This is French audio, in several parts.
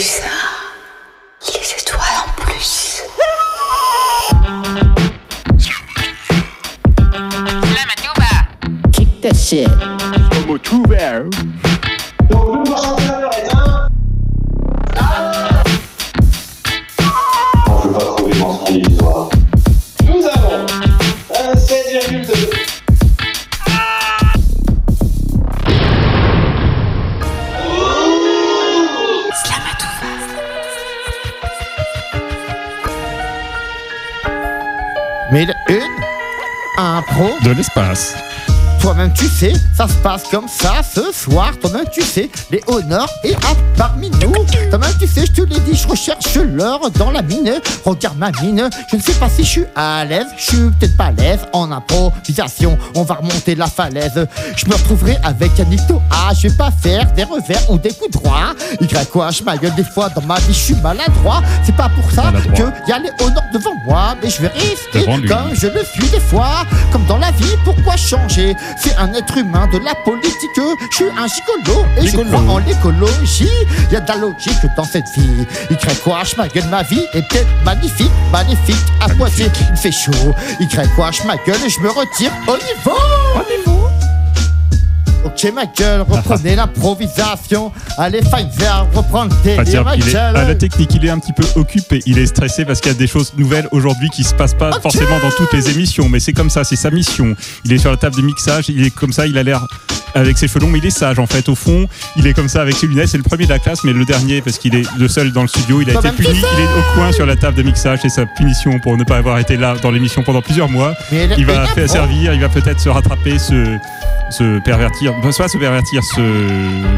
ça Les étoiles en plus. Kick that shit. Un pro, De l'espace. Toi-même tu sais, ça se passe comme ça ce soir. Toi-même tu sais, les honneurs et à parmi nous. Toi-même tu sais, je te l'ai dit, je recherche l'or dans la mine. Regarde ma mine, je ne sais pas si je suis à l'aise. Je suis peut-être pas à l'aise en improvisation. On va remonter la falaise. Je me retrouverai avec un A. Je vais pas faire des revers ou des coups droits. Y quoi, je ma gueule des fois dans ma vie, je suis maladroit. C'est pas pour ça Maladroit. que y a les honneurs devant moi. Mais je vais rester comme je le suis des fois. Comme dans la vie, pourquoi changer? C'est un être humain de la politique. Je suis un gigolo et je crois en l'écologie. Y a de la logique dans cette vie. Y quoi, je ma gueule, ma vie est peut-être magnifique, magnifique. À Poitiers, il fait chaud. Y quoi, je ma gueule et je me retire au niveau. Au niveau. Ok ma gueule, reprenez l'improvisation. Allez Pfizer, reprends le Enfin, délire dire, ma il est à la gueule. technique, il est un petit peu occupé, il est stressé parce qu'il y a des choses nouvelles aujourd'hui qui se passent pas forcément dans toutes les émissions, mais c'est comme ça, c'est sa mission. Il est sur la table de mixage, il est comme ça, il a l'air avec ses cheveux longs, mais il est sage en fait. Au fond, il est comme ça avec ses lunettes, c'est le premier de la classe, mais le dernier parce qu'il est le seul dans le studio. Il a été puni, il est au coin sur la table de mixage, c'est sa punition pour ne pas avoir été là dans l'émission pendant plusieurs mois. Il va faire servir, il va peut-être se rattraper, se, se pervertir, enfin, soit se pervertir, se.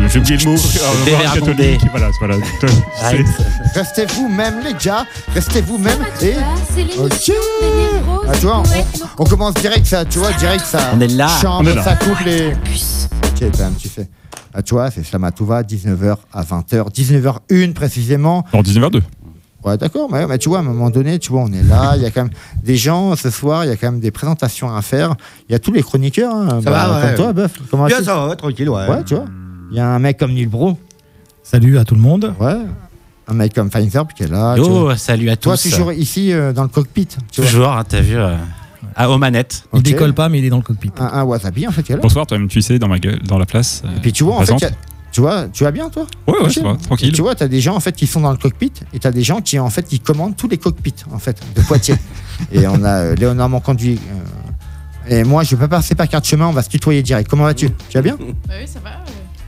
J'ai oublié le mot. euh, catholique, Voilà, voilà. C'est- Restez vous-même les gars, restez vous-même et Ok. Ah, tu vois, poètes on, on commence direct ça, tu vois, direct ça. On est là. Chante, On est là. ça coupe les. Ok, même, tu sais. Ah, tu vois, c'est Slamatouva, 19h à 20h, 19h01 précisément. En 19h02. Ouais, d'accord, mais, mais tu vois, à un moment donné, tu vois, on est là, il y a quand même des gens ce soir, il y a quand même des présentations à faire. Il y a tous les chroniqueurs, hein, Ça va, comme ouais. toi, Buff. Comment Bien, vas-tu ça va, ouais, tranquille, ouais. Ouais, tu vois. Il y a un mec comme Neil Bro, Salut à tout le monde. ouais. Un mec comme Feinzerb qui est là. Yo, salut à Toi, tous. toujours ici euh, dans le cockpit. Tu vois. Toujours, hein, t'as vu, euh, à, aux manettes. Il décolle pas, mais il est dans le cockpit. Un, un wasabi en fait qui est là. Bonsoir, toi-même, tu sais, dans ma gueule, dans la place. euh, Et puis tu vois, en fait, tu vois, tu vas bien toi Ouais, ouais, ça va, Et tranquille. tu vois, tu as des gens en fait qui sont dans le cockpit et tu as des gens qui en fait qui commandent tous les cockpits en fait de Poitiers. et on a euh, Léonard mon conduit. euh, et moi, je vais pas passer par carte chemin, on va se tutoyer direct. Comment vas-tu? Tu vas bien? Bah oui, ça va.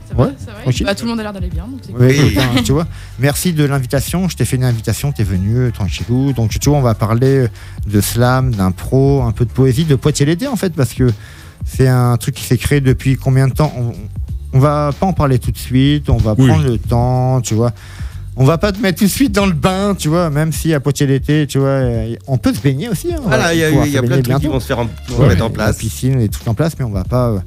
Ça Ouais, va, ça va. Bah, tout le monde a l'air d'aller bien. Donc Oui, tu vois. Merci de l'invitation. Je t'ai fait une invitation, tu es venu euh, tranquillou. Donc tu vois, on va parler euh, de slam, d'impro, un peu de poésie, de Poitiers l'été en fait, parce que c'est un truc qui s'est créé depuis combien de temps? On, on va pas en parler tout de suite, on va Oui. prendre le temps, tu vois. On va pas te mettre tout de suite dans le bain, tu vois, même si à Poitiers l'été, tu vois, on peut se baigner aussi. hein, Voilà, il y a, y plein de trucs qui vont se faire en, Ouais, mettre en La place. piscine, les trucs en place, mais on va pas euh,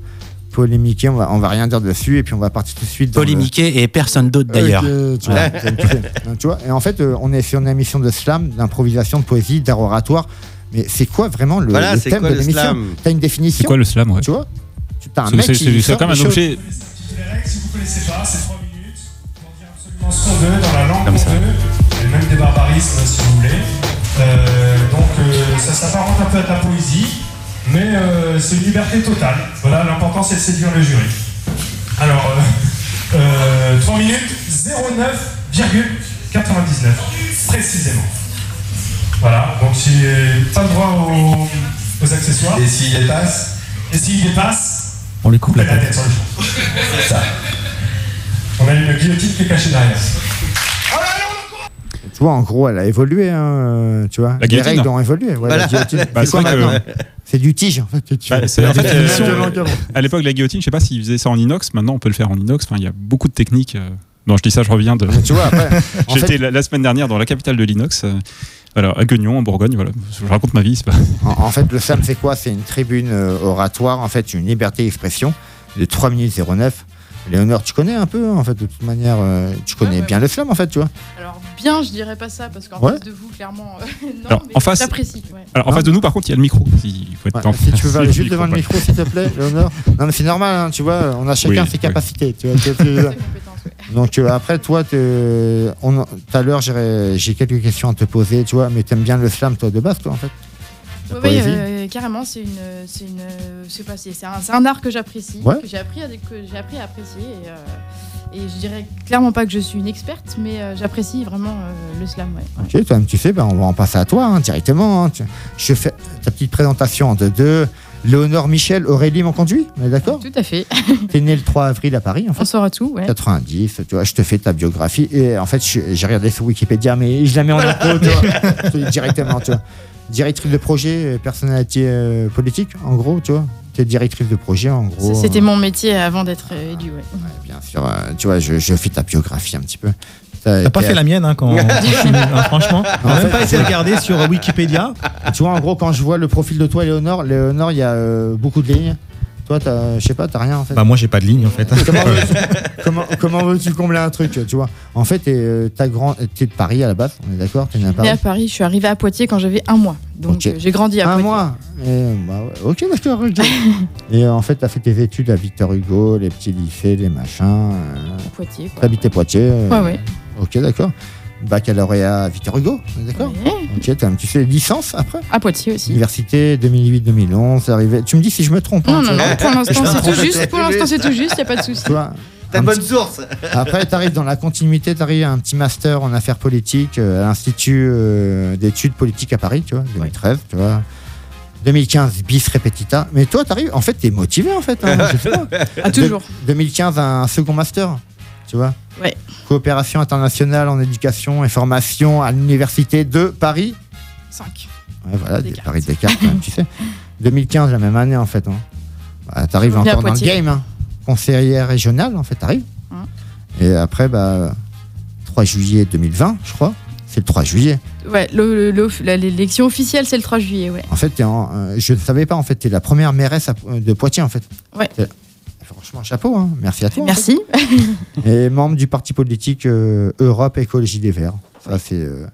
polémiquer, on va, on va rien dire dessus, et puis on va partir tout de suite dans le- Polémiqué et personne d'autre d'ailleurs. Tu, vois, tu vois, et en fait, euh, on est sur une émission de slam, d'improvisation, de poésie, d'art oratoire. Mais c'est quoi vraiment le, Voilà, le thème quoi de l'émission slam? T'as une définition C'est quoi le slam, ouais? Tu vois? Tu as un C'est- comme un objet. Les règles, si vous ne connaissez pas, c'est 3 minutes pour dire absolument ce qu'on veut, dans la langue qu'on veut, et même des barbarismes si vous voulez. Euh, donc euh, ça s'apparente un peu à de la poésie, mais euh, c'est une liberté totale. Voilà, l'important c'est de séduire le jury. Alors, euh, euh, 3 minutes 09,99 précisément. Voilà, donc si pas le droit aux, aux accessoires. Et s'il dépasse Et s'il dépasse, On les coupe la tête. C'est ça. On a une guillotine qui est cachée derrière. Tu vois, en gros, elle a évolué. hein, euh, tu vois, La les guillotine. règles ont évolué. Ouais, Voilà. Bah, c'est que- du tige, en fait. tu Bah. À l'époque, la guillotine, je sais pas s'ils faisaient ça en inox. Maintenant, on peut le faire en inox. Enfin, il y a beaucoup de techniques. euh. Non, je dis ça, je reviens de. Tu vois, après, en J'étais fait, la, la semaine dernière dans la capitale de l'inox. Alors, à Guignon, en Bourgogne, voilà. Je raconte ma vie, c'est pas. en, en fait, le slam, c'est quoi? C'est une tribune euh, oratoire, en fait, une liberté d'expression de 3 minutes 09. Léonore, tu connais un peu, hein, en fait, de toute manière, euh, tu connais Ouais, ouais. bien le slam, en fait, tu vois. Alors, bien, je dirais pas ça, parce qu'en Ouais. face de vous, clairement, euh, non, Alors, mais en face- j'apprécie. ouais. Alors, en face de nous, par contre, il y a le micro. Il faut être Ouais, en si tu veux aller juste devant le micro, s'il te plaît, Léonore. Non, mais c'est normal, hein, tu vois, on a chacun Oui, ses oui. capacités. Tu vois, tu vois Donc euh, après, toi, tout à l'heure, j'ai quelques questions à te poser, tu vois, mais t'aimes bien le slam, toi, de base, toi, en fait? Ouais, poésie euh, carrément, c'est une, c'est une, euh, pas, un, un art que j'apprécie, Ouais. que j'ai appris à, que j'ai appris à apprécier. Et, euh, et je dirais clairement pas que je suis une experte, mais euh, j'apprécie vraiment euh, le slam. Ouais. Ok, toi, tu sais, ben, on va en passer à toi hein, directement. hein. Tu- Je fais ta petite présentation en deux deux. Léonore Michel Aurélie m'ont conduit, on est d'accord Tout à fait. T'es né le 3 avril à Paris, en fait. On saura tout, ouais. 90, tu vois, je te fais ta biographie et en fait, j'ai regardé sur Wikipédia, mais je la mets en tu vois, dis directement, tu vois. Directrice de projet, personnalité euh, politique, en gros, tu vois. T'es directrice de projet, en gros. C'était euh, mon métier avant d'être euh, élu, ouais. ouais, bien sûr, euh, tu vois, je, je fais ta biographie un petit peu. T'as pas fait la mienne, hein, quand. hein, franchement. On n'a même pas été regarder sur Wikipédia. Tu vois, en gros, quand je vois le profil de toi, Léonore, Léonore, il y a euh, beaucoup de lignes. Toi, t'as- je sais pas, t'as rien en fait. Bah, moi, j'ai pas de ligne, en fait. Comment veux-tu comment, comment veux-tu combler un truc, tu vois? En fait, t'es euh, t'as grand, t'es de Paris à la base, on est d'accord T'es né à Paris à Paris, je suis arrivée à Poitiers quand j'avais un mois. Donc j'ai grandi à Un Poitiers. mois Et, bah ouais, Ok, d'accord. Et euh, en fait, t'as fait tes études à Victor Hugo, les petits lycées, les machins. euh, À Poitiers, à Poitiers euh, Ouais, ouais. Ok, d'accord. Baccalauréat à Victor Hugo, on est d'accord Ouais. Ok, tu fais licence après À Poitiers aussi. Université 2008-2011, arrivé. Tu me dis si je me trompe. hein, Non, non, non, pour l'instant c'est tout juste. Pour l'instant c'est tout juste, y a pas de souci. Un bonne petit- source. Après, tu arrives dans la continuité, tu arrives à un petit master en affaires politiques euh, à l'Institut euh, d'études politiques à Paris, tu vois, 2013, tu vois. 2015, bis repetita. Mais toi, tu arrives, en fait, tu es motivé, en fait. hein, je sais pas. Ah, toujours. De- 2015, un second master, tu vois. Ouais. Coopération internationale en éducation et formation à l'Université de Paris. 5. Ouais, voilà, des. Paris Descartes, hein, tu sais. 2015, la même année, en fait. Hein. Bah, t'arrives encore dans le game. Hein. Conseillère régionale, en fait, t'arrives. Hein. Et après, bah, 3 juillet 2020, je crois. C'est le 3 juillet. Ouais, l'élection officielle c'est le 3 juillet, ouais. En fait, en- euh, je ne savais pas, en fait, t'es la première mairesse à- de Poitiers, en fait. Ouais. Franchement, chapeau, hein. merci à toi. en Merci. fait. Et membre du parti politique euh, Europe Écologie des Verts. Ça, c'est euh,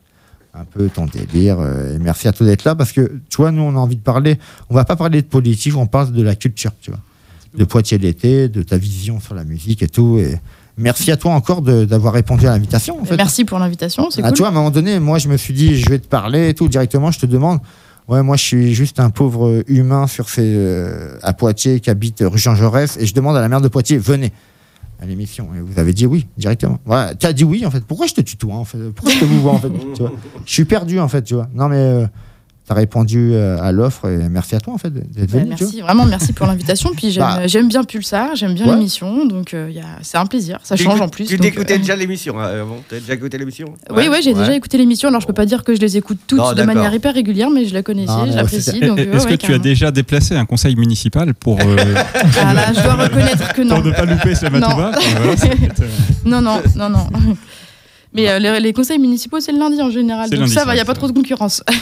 un peu ton délire. euh, et merci à toi d'être là parce que, tu vois, nous, on a envie de parler. On va pas parler de politique, on parle de la culture, tu vois. De Poitiers l'été, de ta vision sur la musique et tout. Et merci à toi encore d'avoir répondu à l'invitation. En fait. Merci pour l'invitation, c'est Ah, cool. Tu vois, à un moment donné, moi, je me suis dit, je vais te parler et tout. Directement, je te demande. Ouais, moi, je suis juste un pauvre humain sur euh, à Poitiers qui habite rue Jean Jaurès et je demande à la maire de Poitiers, venez à l'émission. Et vous avez dit oui, directement. Voilà, tu as dit oui, en fait. Pourquoi je te tutoie, en fait? Pourquoi je te vois, en fait? Tu vois? Je suis perdu, en fait, tu vois. Non, mais tu as répondu euh, à l'offre et merci à toi, en fait, d'être Ouais, venu. tu merci, vraiment merci pour l'invitation. Puis j'aime Bah. j'aime bien Pulsar, j'aime bien Ouais. l'émission, donc euh, c'est un plaisir. Ça change en plus. Tu t'écoutais euh, déjà l'émission hein, avant T'as déjà écouté l'émission Oui, oui, j'ai déjà écouté l'émission. Alors je peux pas dire que je les écoute toutes Non, de manière hyper régulière, mais je la connaissais, Non, je l'apprécie. euh, Est-ce ouais, que tu as déjà déplacé un conseil municipal pour, euh, Ah là, je dois reconnaître que non. pour ne pas louper ce. Matouba Non, non, non, non. Mais euh, les, les conseils municipaux, c'est le lundi en général. Donc lundi, ça va, il n'y a pas trop de concurrence.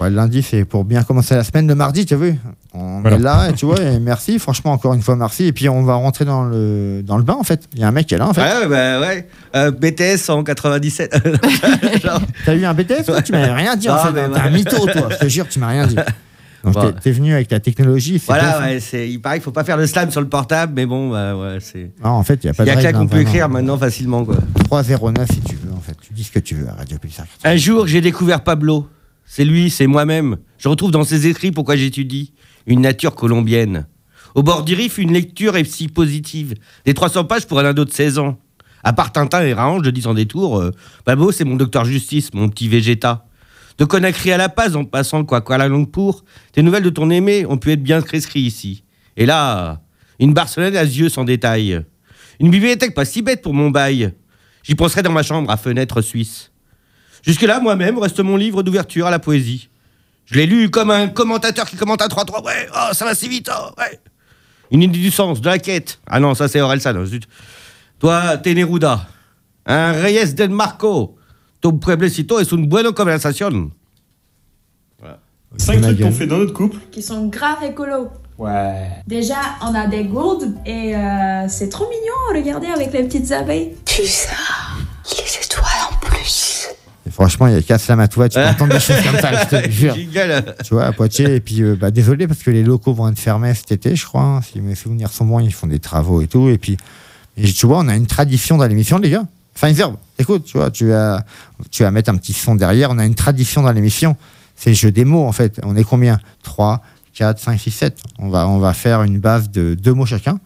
Ouais, le lundi, c'est pour bien commencer la semaine. Le mardi, tu as vu On Voilà. est là, et tu vois, et merci. Franchement, encore une fois, merci. Et puis, on va rentrer dans le, dans le bain, en fait. Il y a un mec qui est là, en fait. Ouais, bah ouais. Euh, BTS en 97. Genre, T'as eu un BTS toi? Tu m'avais rien dit, en Non, fait. mais T'es ouais. un mytho, toi. Je te jure, tu m'as rien dit. Donc, Bon. t'es- venu avec ta technologie. voilà, ouais, il paraît qu'il faut pas faire le slam sur le portable, mais bon, bah, ouais, c'est. en fait, il n'y a pas Il y a de que là qu'on hein, peut écrire maintenant facilement, quoi. 309 si tu veux, en fait. Tu dis ce que tu veux à Radio Pulsar. Un jour, j'ai découvert Pablo. C'est lui, c'est moi-même. Je retrouve dans ses écrits pourquoi j'étudie une nature colombienne. Au bord du Rif, une lecture est si positive. Des 300 pages pour un ado de 16 ans. À part Tintin et Raon, je dis sans détour, euh, Pablo, c'est mon docteur justice, mon petit végéta. De Conakry à La Paz, en passant quoi Kuala Lumpur, tes nouvelles de ton aimé ont pu être bien prescrits ici. Et là, une Barcelone à yeux sans détail. Une bibliothèque pas si bête pour mon bail. J'y penserai dans ma chambre à fenêtre suisse. Jusque-là, moi-même, reste mon livre d'ouverture à la poésie. Je l'ai lu comme un commentateur qui commente un 3-3. Ouais, oh, ça va si vite, oh, ouais. Une idée du sens, de la quête. Ah non, ça c'est Orelsan. zut. Toi, t'es Neruda. Un Reyes del Marco. Tu pueblecito es une buena conversación. Cinq trucs qu'on fait dans notre couple. qui sont grave écolos. Ouais. Déjà, on a des gourdes et euh, c'est trop mignon, regardez avec les petites abeilles. Pulsar, les étoiles en plus. Et franchement, il y a qu'à la Matouva, tu peux entendre des choses comme ça, je te jure. Tu vois, à Poitiers. Et puis, euh, bah, désolé parce que les locaux vont être fermés cet été, je crois. hein. Si mes souvenirs sont bons, ils font des travaux et tout. Et puis, Et tu vois, on a une tradition dans l'émission, les gars. Feinzerb, écoute, tu vois, tu vas, tu vas mettre un petit son derrière. On a une tradition dans l'émission. C'est le jeu des mots, en fait. On est combien? 3, 4, 5, 6, 7. On va, on va faire une base de deux mots chacun.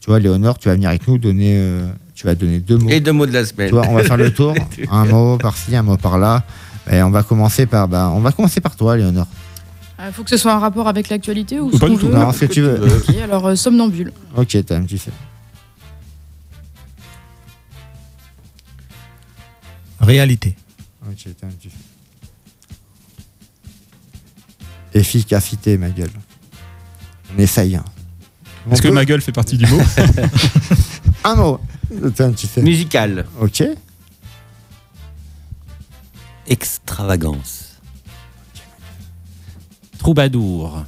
Tu vois, Léonore, tu vas venir avec nous donner. euh, tu vas donner deux mots. Et deux mots de la semaine. Tu vois, on va faire le tour. un mot par-ci, un mot par-là. Et on va commencer par, bah, on va commencer par toi, Léonore. Il faut que ce soit un rapport avec l'actualité ou Ou ce pas qu'on du tout. veut. Non, ce que tu veux. Ok, alors euh, somnambule. Ok, t'as un petit Réalité. Ok, t'as un petit fait. Efficacité, ma gueule. On essaye. hein. Est-ce que ma gueule fait partie du mot Un mot. T'as un petit fait. Musical. Ok. Extravagance. Troubadour.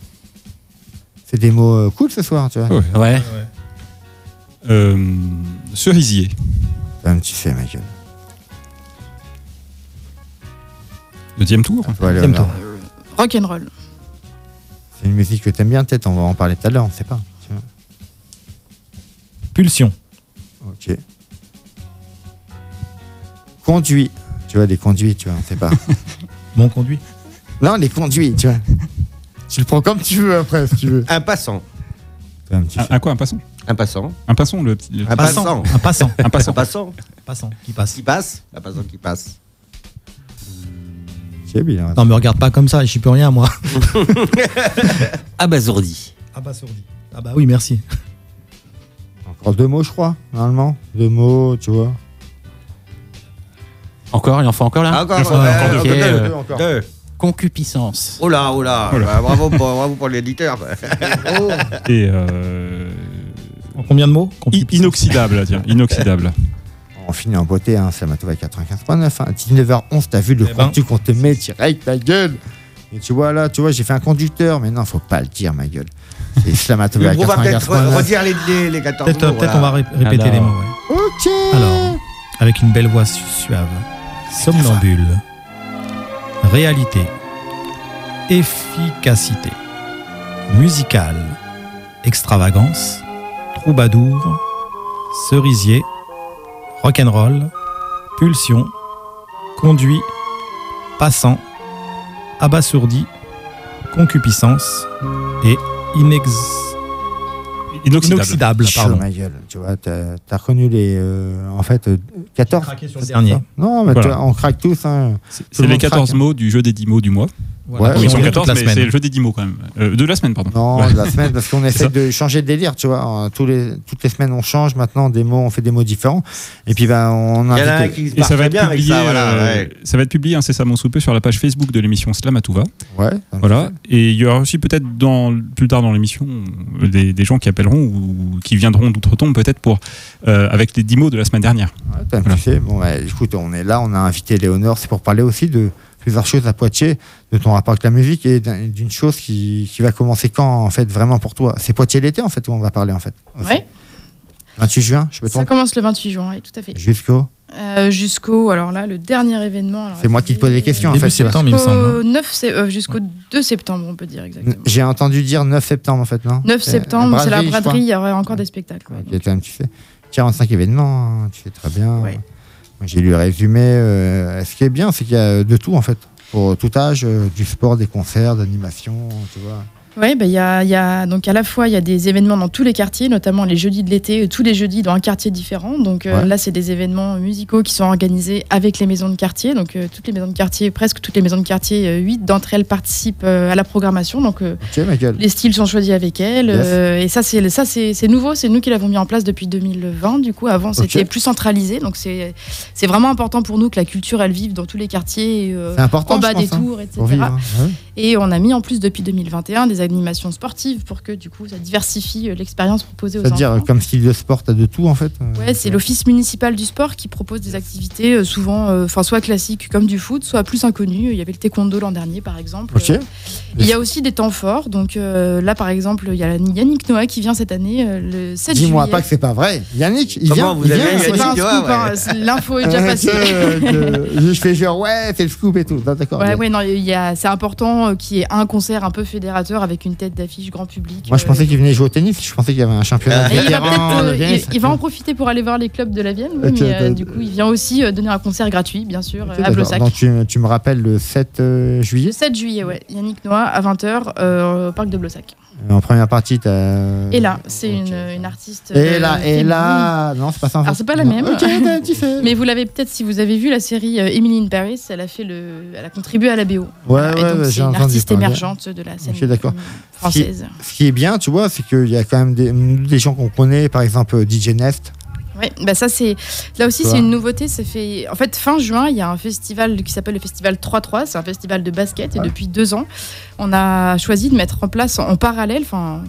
C'est des mots euh, cool ce soir, tu vois. Ouais. Ouais. Euh, cerisier. T'as un petit fait, ma gueule. Deuxième tour. Toi, Deuxième Léonard. tour. Rock'n'roll. C'est une musique que t'aimes bien, peut-être. On va en parler tout à l'heure, on sait pas. Pulsion. Ok. Conduit. Tu vois, des conduits, tu vois, on sait pas. Mon conduit. non, les conduits, tu vois. Tu le prends comme tu veux après, si tu veux. Un passant. Un Un, un quoi Un passant? Un passant. Un passant, le petit. le- Un Passant. passant. Un passant. Un passant. Un passant. Passant qui passe. Qui passe Un passant qui passe. Bien. Non, me regarde pas comme ça, je suis plus rien, moi. Abasourdi. Abasourdi. Ah bah oui, merci. Encore deux mots, je crois, normalement. Deux mots, tu vois. Encore, il en faut encore là Ah, encore, Encore ouais, encore deux. euh, Deux encore. Deux. Concupiscence. Oh là, oh là. Oh là. Bah, bravo, pour, bravo pour l'éditeur. Et euh, En combien de mots? inoxydable, tiens, inoxydable. On finit en beauté, hein, ça m'a trouvé à 95.9. Hein. 19h11, t'as vu le Eh ben. contenu qu'on te met direct, ma gueule. Et tu vois là, tu vois, j'ai fait un conducteur, mais non, faut pas le dire, ma gueule. C'est Slamatova à On va peut-être 95.9. redire les, les, les 14 Peut-être mots, peut-être voilà. on va ré- répéter Alors. les mots. ouais. Ok. Alors, avec une belle voix su- suave. Somnambule. Réalité. Efficacité. Musicale. Extravagance. Troubadour. Cerisier. Rock'n'roll. Pulsion. Conduit. Passant. Abasourdi. Concupiscence. Et inex... Inoxydable. inoxydable. Pardon. ma gueule. Tu vois, t'as as reconnu les. euh, en fait, euh, 14. Craqué sur le dernier. Non, mais Voilà. on craque tous. Hein. C'est les monde 14 craque, mots du jeu des 10 mots du mois. Voilà, Ouais, qui Ils sont ont lieu 14, toute la mais c'est semaine. le jeu des 10 mots quand même. Euh, de la semaine, pardon. Non, Ouais. de la semaine, parce qu'on essaie de changer de délire, tu vois. Euh, Tous les, toutes les semaines, on change. Maintenant, des mots, on fait des mots différents. Et puis, ben, on Il y en a un qui se Et ça va très être bien avec publié, ça, voilà. euh, ouais. ça va être publié incessamment sous peu sur la page Facebook de l'émission Slamatouva. Ouais. Voilà. Et il y aura aussi peut-être plus tard dans l'émission des, des gens qui appelleront ou qui viendront d'outre-tombe peut-être pour euh, avec les 10 mots de la semaine dernière. Ouais, t'as Voilà. Bon, ouais, écoute, on est là, on a invité Léonore, c'est pour parler aussi de plusieurs choses à Poitiers, de ton rapport avec la musique et d'un- d'une chose qui, qui va commencer quand, en fait, vraiment pour toi. C'est Poitiers l'été, en fait, où on va parler, en fait. Ouais. 28 juin, je peux Ça commence le 28 juin, oui, tout à fait. Jusqu'au. Euh, jusqu'au, alors là, le dernier événement. C'est moi qui te pose les questions, en fait. c'est septembre, il me semble. Jusqu'au 9 sé- euh, jusqu'au 2 septembre, on peut dire exactement. J'ai entendu dire 9 septembre, en fait, non 9 C'est septembre, c'est la braderie, il y aura encore des spectacles. ouais. Tu fais 45 événements, hein, tu fais très bien. Ouais. J'ai lu le résumé. euh, ce qui est bien, c'est qu'il y a de tout, en fait. Pour tout âge, euh, du sport, des concerts, d'animation, tu vois. Oui, bah, il y a, il y a- donc à la fois il y a des événements dans tous les quartiers, notamment les jeudis de l'été, tous les jeudis dans un quartier différent. Donc euh, là, c'est des événements musicaux qui sont organisés avec les maisons de quartier. Donc euh, toutes les maisons de quartier, presque toutes les maisons de quartier, euh, huit d'entre elles participent euh, à la programmation. Donc les styles sont choisis avec elles. Yes. et ça, c'est ça, c'est nouveau. C'est nous qui l'avons mis en place depuis 2020. Du coup, avant, c'était plus centralisé. Donc c'est c'est vraiment important pour nous que la culture elle vive dans tous les quartiers, en bas des pense, hein, tours, etc. Vivre. hein. Et on a mis en plus depuis 2021 des animations sportives pour que du coup ça diversifie euh, l'expérience proposée aux C'est-à-dire, enfants. euh, comme style de sport, t'as de tout, en fait. euh, Ouais, c'est l'office municipal du sport qui propose des activités euh, souvent, euh, enfin soit classiques comme du foot, soit plus inconnues. Il y avait le taekwondo l'an dernier par exemple. Ok. Euh, Il y a aussi des temps forts. Donc euh, là par exemple, il y a Yannick Noah qui vient cette année euh, le 7 Dis-moi juillet. pas que c'est pas vrai. Yannick, il Comment vient. vous il avez C'est Yannick pas un scoop, Noah, hein, ouais. c'est- l'info est déjà passée. je fais genre, ouais, c'est le scoop et tout. Non, D'accord. Ouais, ouais, non, il y a, c'est important euh, qu'il y ait un concert un peu fédérateur avec une tête d'affiche grand public. Moi, je euh, pensais qu'il venait jouer au tennis. Je pensais qu'il y avait un championnat. Ah. Et il, va euh, il- il va en profiter pour aller voir les clubs de la Vienne, mais euh, ok. du coup, il vient aussi euh, donner un concert gratuit, bien sûr, euh, à. Blossac. Donc, tu, tu me rappelles le 7 euh, juillet? Le 7 juillet, ouais, Yannick Noah à 20h euh, au parc de Blossac. En première partie, t'as. Et là, c'est une, une artiste. Et euh, là, et là. Non, c'est pas ça. en Alors, fait. c'est pas la même. Ok, t'as- tu sais. Mais vous l'avez peut-être, si vous avez vu la série euh, Emily in Paris, elle a, fait le, elle a contribué à la BO. Ouais, ouais, j'ai artiste émergente de la scène d'accord. euh, française. Ce qui est bien, tu vois, c'est qu'il y a quand même des, des gens qu'on connaît, par exemple DJ Nest. Ouais, bah ça c'est là aussi c'est une nouveauté. Ça fait en fait fin juin, il y a un festival qui s'appelle le festival 3-3. C'est un festival de basket et depuis deux ans, on a choisi de mettre en place en parallèle, enfin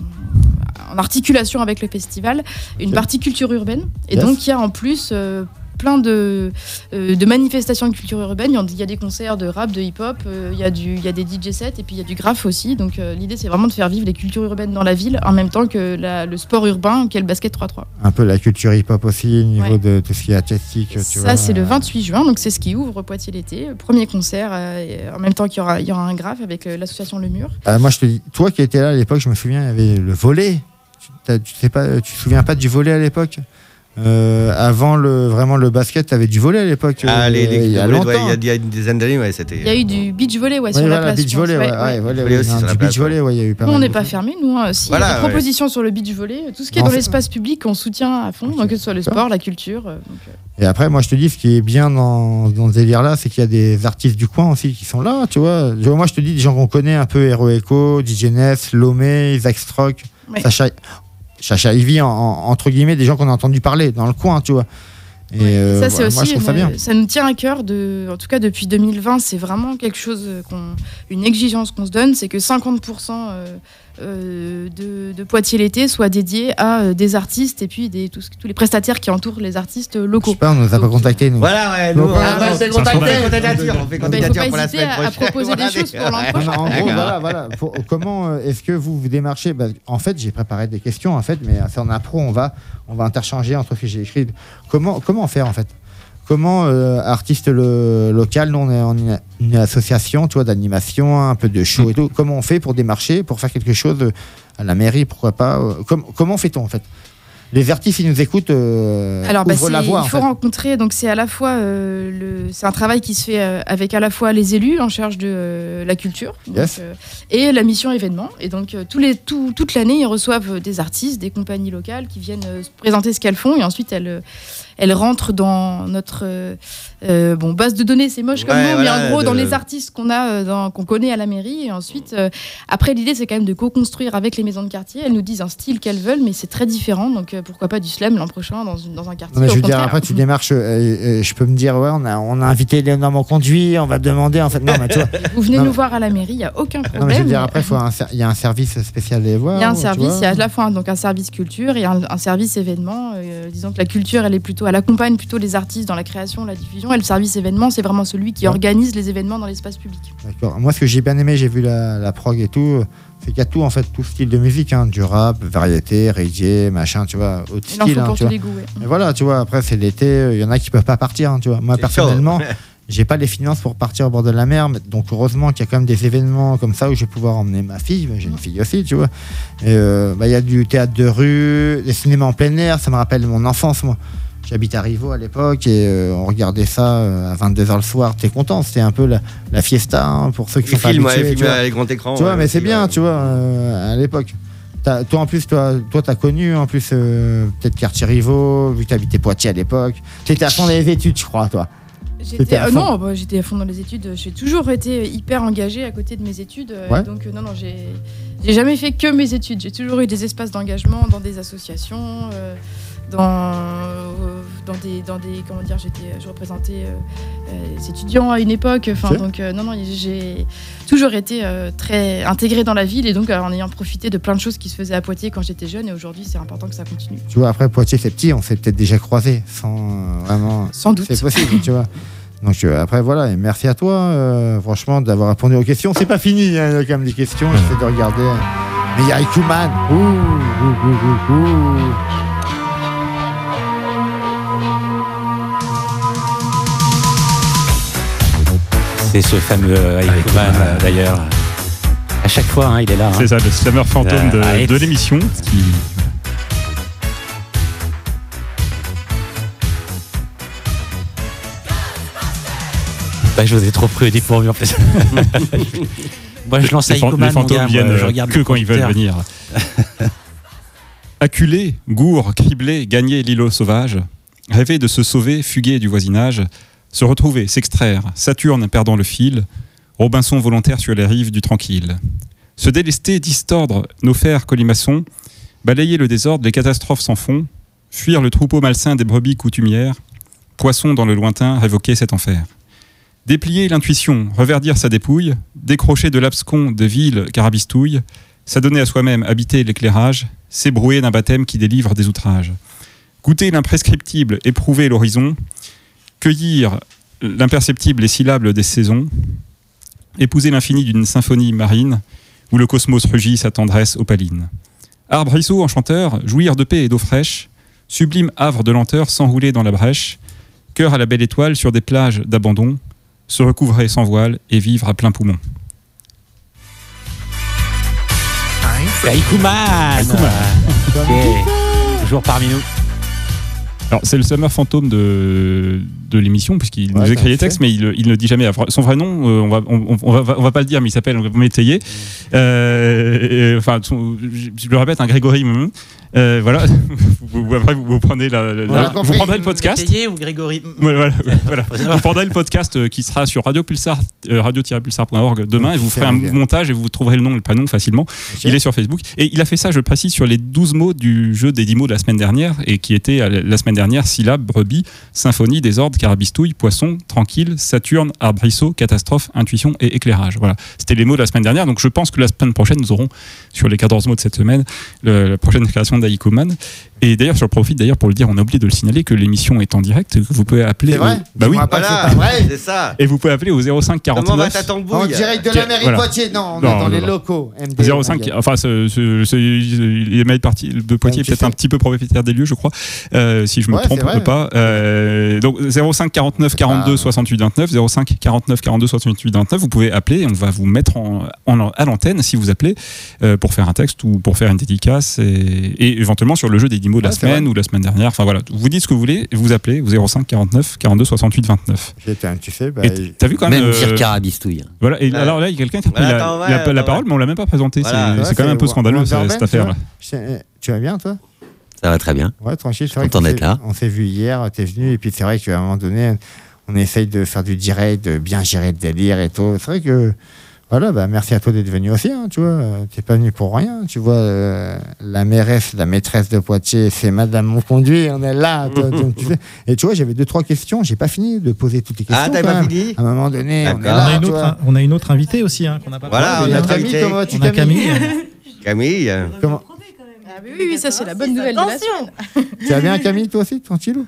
en articulation avec le festival, une Ok. partie culture urbaine. Et Yes. donc il y a en plus euh, plein de, euh, de manifestations de culture urbaine. Il y a- des concerts de rap, de hip-hop, euh, il y, a du- il y a des DJ sets et puis il y a du graphe aussi. Donc euh, l'idée c'est vraiment de faire vivre les cultures urbaines dans la ville en même temps que la- le sport urbain qu'est le basket 3-3. Un peu la culture hip-hop aussi, au niveau Ouais. de tout ce qui est artistique. tu Ça, c'est le 28 juin, donc c'est ce qui ouvre Poitiers l'été. Premier concert, euh, en même temps qu'il y aura, il y aura un graphe avec l'association Le Mur. Euh, moi, je te dis, toi qui étais là à l'époque, je me souviens, il y avait le volet. Tu, tu sais pas, tu te souviens pas du volet à l'époque? Euh, Avant le, vraiment le basket, tu avais du volet à l'époque. Ah, euh, les, les- il y a ouais, longtemps. il y a- il y a une dizaine d'années, ouais, c'était. Il y a eu du beach volley ouais, Ouais, sur la voilà, place. beach je pense. volley, ouais, Ouais, ouais, ouais. volley, Volley oui, aussi non, sur la du place, beach volley, ouais, il y a eu pas Nous, mal on n'est pas fermé, nous. hein. S'il y a Voilà, des ouais. propositions sur le beach volley, tout ce qui est dans l'espace public, on soutient à fond, donc que ce soit le sport, la culture. euh, donc, euh, Et après, moi, je te dis, ce qui est bien dans, dans ce délire-là, c'est qu'il y a des artistes du coin aussi qui sont là, tu vois. Moi, je te dis, des gens qu'on connaît un peu, Hero Echo, DJ Ness, Lomé, Zach Strock, Ouais. Sacha, Sacha Ivy, en- en- entre guillemets, des gens qu'on a entendu parler dans le coin, tu vois. Et euh, ça, c'est voilà, aussi, moi, je trouve ça bien. ça nous tient à cœur, de, en tout cas depuis 2020, c'est vraiment quelque chose, qu'on, une exigence qu'on se donne, c'est que 50% euh, de, de Poitiers l'été soit dédié à euh, des artistes et puis des, tous, tous les prestataires qui entourent les artistes Je locaux. sais pas, on nous a pas contactés, nous. Voilà, ouais, nous, on fait fait contacté. candidature, on fait Bah, il faut candidature pas pour la semaine à- à prochaine. proposer des choses pour l'an prochain. En gros, voilà, voilà. Pour- comment euh, est-ce que vous vous démarchez? Bah, En fait, j'ai préparé des questions, en fait, mais c'est en impro, on va, on va interchanger entre ce que j'ai écrit. Comment, comment faire, en fait? Comment, euh, artiste le, local, nous, on est en une, une association, d'animation, un peu de show et tout. Comment on fait pour démarcher, pour faire quelque chose euh, à la mairie, pourquoi pas euh, com- Comment fait-on, en fait? Les artistes, ils nous écoutent, euh, Alors, bah, la voie, il en faut fait. rencontrer. Donc, c'est à la fois euh, le, c'est un travail qui se fait euh, avec à la fois les élus en charge de la culture Yes. et la mission événement. Et donc, tous les, tout- toute l'année, ils reçoivent des artistes, des compagnies locales qui viennent se présenter ce qu'elles font et ensuite elles, elles rentrent dans notre euh, bon base de données. C'est moche comme voilà, mais en gros, de- dans les artistes qu'on a, euh, qu'on connaît à la mairie. Et ensuite, euh, après, l'idée, c'est quand même de co-construire avec les maisons de quartier. Elles nous disent un style qu'elles veulent, mais c'est très différent. Donc, euh, pourquoi pas du slam l'an prochain dans, une- dans un quartier Non, je veux dire, après, tu démarches, euh, euh, je peux me dire, ouais, on a, on a invité Léonard Monconduit, on va demander, en fait, non, mais tu vois. Vous venez Non, nous voir à la mairie, il n'y a aucun problème. Non, mais je veux dire, après, il y a un service spécial à les voir. Il y a un service, il y a à la fois un, donc un service culture et un, un service événement. Euh, disons que la culture, elle est plutôt, elle accompagne plutôt les artistes dans la création, la diffusion, et le service événement, c'est vraiment celui qui Ouais. organise les événements dans l'espace public. D'accord. Moi, ce que j'ai bien aimé, j'ai vu la, la prog et tout, c'est qu'il y a tout, en fait, tout style de musique, hein, du rap, variété, reggae, machin, tu vois, autre Il en style. faut hein, pour tu tous vois. les goûts. ouais. Mais voilà, tu vois, après, c'est l'été, euh, il y en a qui peuvent pas partir, hein, tu vois. Moi, personnellement, j'ai pas les finances pour partir au bord de la mer, mais- donc heureusement qu'il y a quand même des événements comme ça où je vais pouvoir emmener ma fille, j'ai une fille aussi, tu vois. Euh, bah, il y a du théâtre de rue, des cinémas en plein air, ça me rappelle mon enfance, moi. J'habite à Rivaux à l'époque et euh, on regardait ça euh, à 22h le soir. T'es content, c'était un peu la, la fiesta hein, pour ceux qui Les sont pas films, ouais, habitués, les tu films vois. à grand écran. Tu vois, ouais, mais c'est bien, ouais. tu vois, euh, à l'époque. T'as- Toi, en plus, toi, toi, t'as connu, en plus, euh, peut-être quartier Rivaux, vu que t'habitais Poitiers à l'époque. T'étais à fond dans les études, je crois, toi. J'étais euh, non, bah, j'étais à fond dans les études. J'ai toujours été hyper engagée à côté de mes études. euh, Ouais. Donc euh, non, non, j'ai j'ai jamais fait que mes études. J'ai toujours eu des espaces d'engagement dans des associations, euh, dans euh, dans des dans des comment dire, j'étais je représentais euh, euh, les étudiants à une époque. Enfin donc non non, j'ai toujours été très intégrée dans la ville et donc en ayant profité de plein de choses qui se faisaient à Poitiers quand j'étais jeune et aujourd'hui c'est important que ça continue. Tu vois, après, Poitiers, c'est petit, on s'est peut-être déjà croisés, sans vraiment. Sans doute. C'est possible, tu vois. Donc, euh, après, voilà, et merci à toi, euh, franchement, d'avoir répondu aux questions. C'est pas fini, hein, il y a quand même des questions, j'essaie de regarder. euh. Mais il y a Ikuman. Ouh, ouh, ouh, ouh, ouh. C'est ce fameux Iron Man, euh, d'ailleurs. chaque fois, hein, il est là. hein. C'est ça, le slammer fantôme de, Euh, de l'émission. qui- Bah, je vous ai trop pris au dépourvu en fait. Moi, je lance les, Aïkouman, les fantômes gars, viennent je euh, regarde que quand ils veulent venir. Acculé, gourd, criblé, gagner l'îlot sauvage, rêver de se sauver, fuguer du voisinage, se retrouver, s'extraire, Saturne perdant le fil, Robinson volontaire sur les rives du tranquille. Se délester, distordre nos fers colimaçons, balayer le désordre, les catastrophes sans fond, fuir le troupeau malsain des brebis coutumières, poisson dans le lointain, révoquer cet enfer. Déplier l'intuition, reverdir sa dépouille, décrocher de l'abscon de villes carabistouilles, s'adonner à soi-même, habiter l'éclairage, s'ébrouer d'un baptême qui délivre des outrages. Goûter l'imprescriptible, éprouver l'horizon, cueillir l'imperceptible les syllabes des saisons, épouser l'infini d'une symphonie marine, où le cosmos rugit sa tendresse opaline. Arbrisseau enchanteur, jouir de paix et d'eau fraîche, sublime havre de lenteur s'enrouler dans la brèche, cœur à la belle étoile sur des plages d'abandon, se recouvrer sans voile et vivre à plein poumon. Toujours parmi nous. Alors, c'est le Summer fantôme de, de l'émission, puisqu'il Ouais, nous écrit les textes, mais il, il ne dit jamais. Son vrai nom, euh, on, va, on, on va, on va pas le dire, mais il s'appelle Métayer. Euh, enfin, son- je le répète, un Grégory. Euh, voilà. vous, vous- après, vous, vous prenez la, vous prendrez le podcast. Métayer ou Grégory Ouais, voilà, voilà. Vous prendrez le podcast euh, qui sera sur Radio Pulsar, euh, radio-pulsar.org demain et vous ferez un bien. montage et vous trouverez le nom et le prénom facilement. Il est sur Facebook. Et il a fait ça, je précise, sur les 12 mots du jeu des 10 mots de la semaine dernière et qui était euh, la semaine dernière syllabe, brebis, symphonie, désordre, carabistouille, poisson, tranquille, Saturne, arbrisseau, catastrophe, intuition et éclairage. Voilà. C'était les mots de la semaine dernière. Donc je pense que la semaine prochaine, nous aurons sur les 14 mots de cette semaine le- la prochaine création d'Aïkoman. Et d'ailleurs, je profite d'ailleurs pour le dire, on a oublié de le signaler que l'émission est en direct, que vous pouvez appeler. C'est vrai au- Bah oui. Voilà, c'est pas vrai. c'est ça. Et vous pouvez appeler au 05 Comment va 49 ta En direct de la mairie voilà. de Poitiers. Non, on Non, est dans non, les non. locaux. MD, 05, mon gars. enfin, ce, ce, ce- est parti de Poitiers, tu peut-être sais. un petit peu propriétaire des lieux, je crois, euh, si je me Ouais, trompe vrai. pas. Euh, donc 05 49 42 pas- 68 29, 05 49 42 68 29, vous pouvez appeler, on va vous mettre en, en- à l'antenne si vous appelez euh, pour faire un texte ou pour faire une dédicace et, et éventuellement sur le jeu des 10 mots de la semaine ou la semaine dernière. Enfin voilà, vous dites ce que vous voulez, vous appelez au 05 49 42 68 29. J'étais un- Tu sais, bah, t'as vu quand même, Même euh, dire carabistouille. Voilà, et Ouais. alors là, il y a quelqu'un qui a pris Voilà, la, attends, ouais, la- la attends, parole, mais on l'a même pas présenté. Voilà. C'est quand même un peu scandaleux cette vois. Je- Tu vas bien, toi? Ça va très bien. Ouais, tranquille. C'est vrai Content d'être là. On s'est vu hier, t'es venu, et puis c'est vrai qu'à un moment donné, on essaye de faire du direct, de bien gérer le délire et tout. C'est vrai que, voilà, bah, merci à toi d'être venu aussi, hein, tu vois. T'es pas venu pour rien, tu vois. euh, la mairesse, la maîtresse de Poitiers, c'est Madame Monconduit, on est là. toi, donc, tu sais. Et tu vois, j'avais deux, trois questions, j'ai pas fini de poser toutes les questions. Ah, t'as quand pas même. fini À un moment donné, on est a, une tu autre, vois. on a une autre invitée aussi hein, qu'on n'a pas Voilà, parlé. on a Camille, invité. comment vas-tu, On a Camille. Camille. Comment- Ah oui, oui, ça c'est la bonne nouvelle de la semaine. Tu vas bien, Camille, toi aussi, tranquille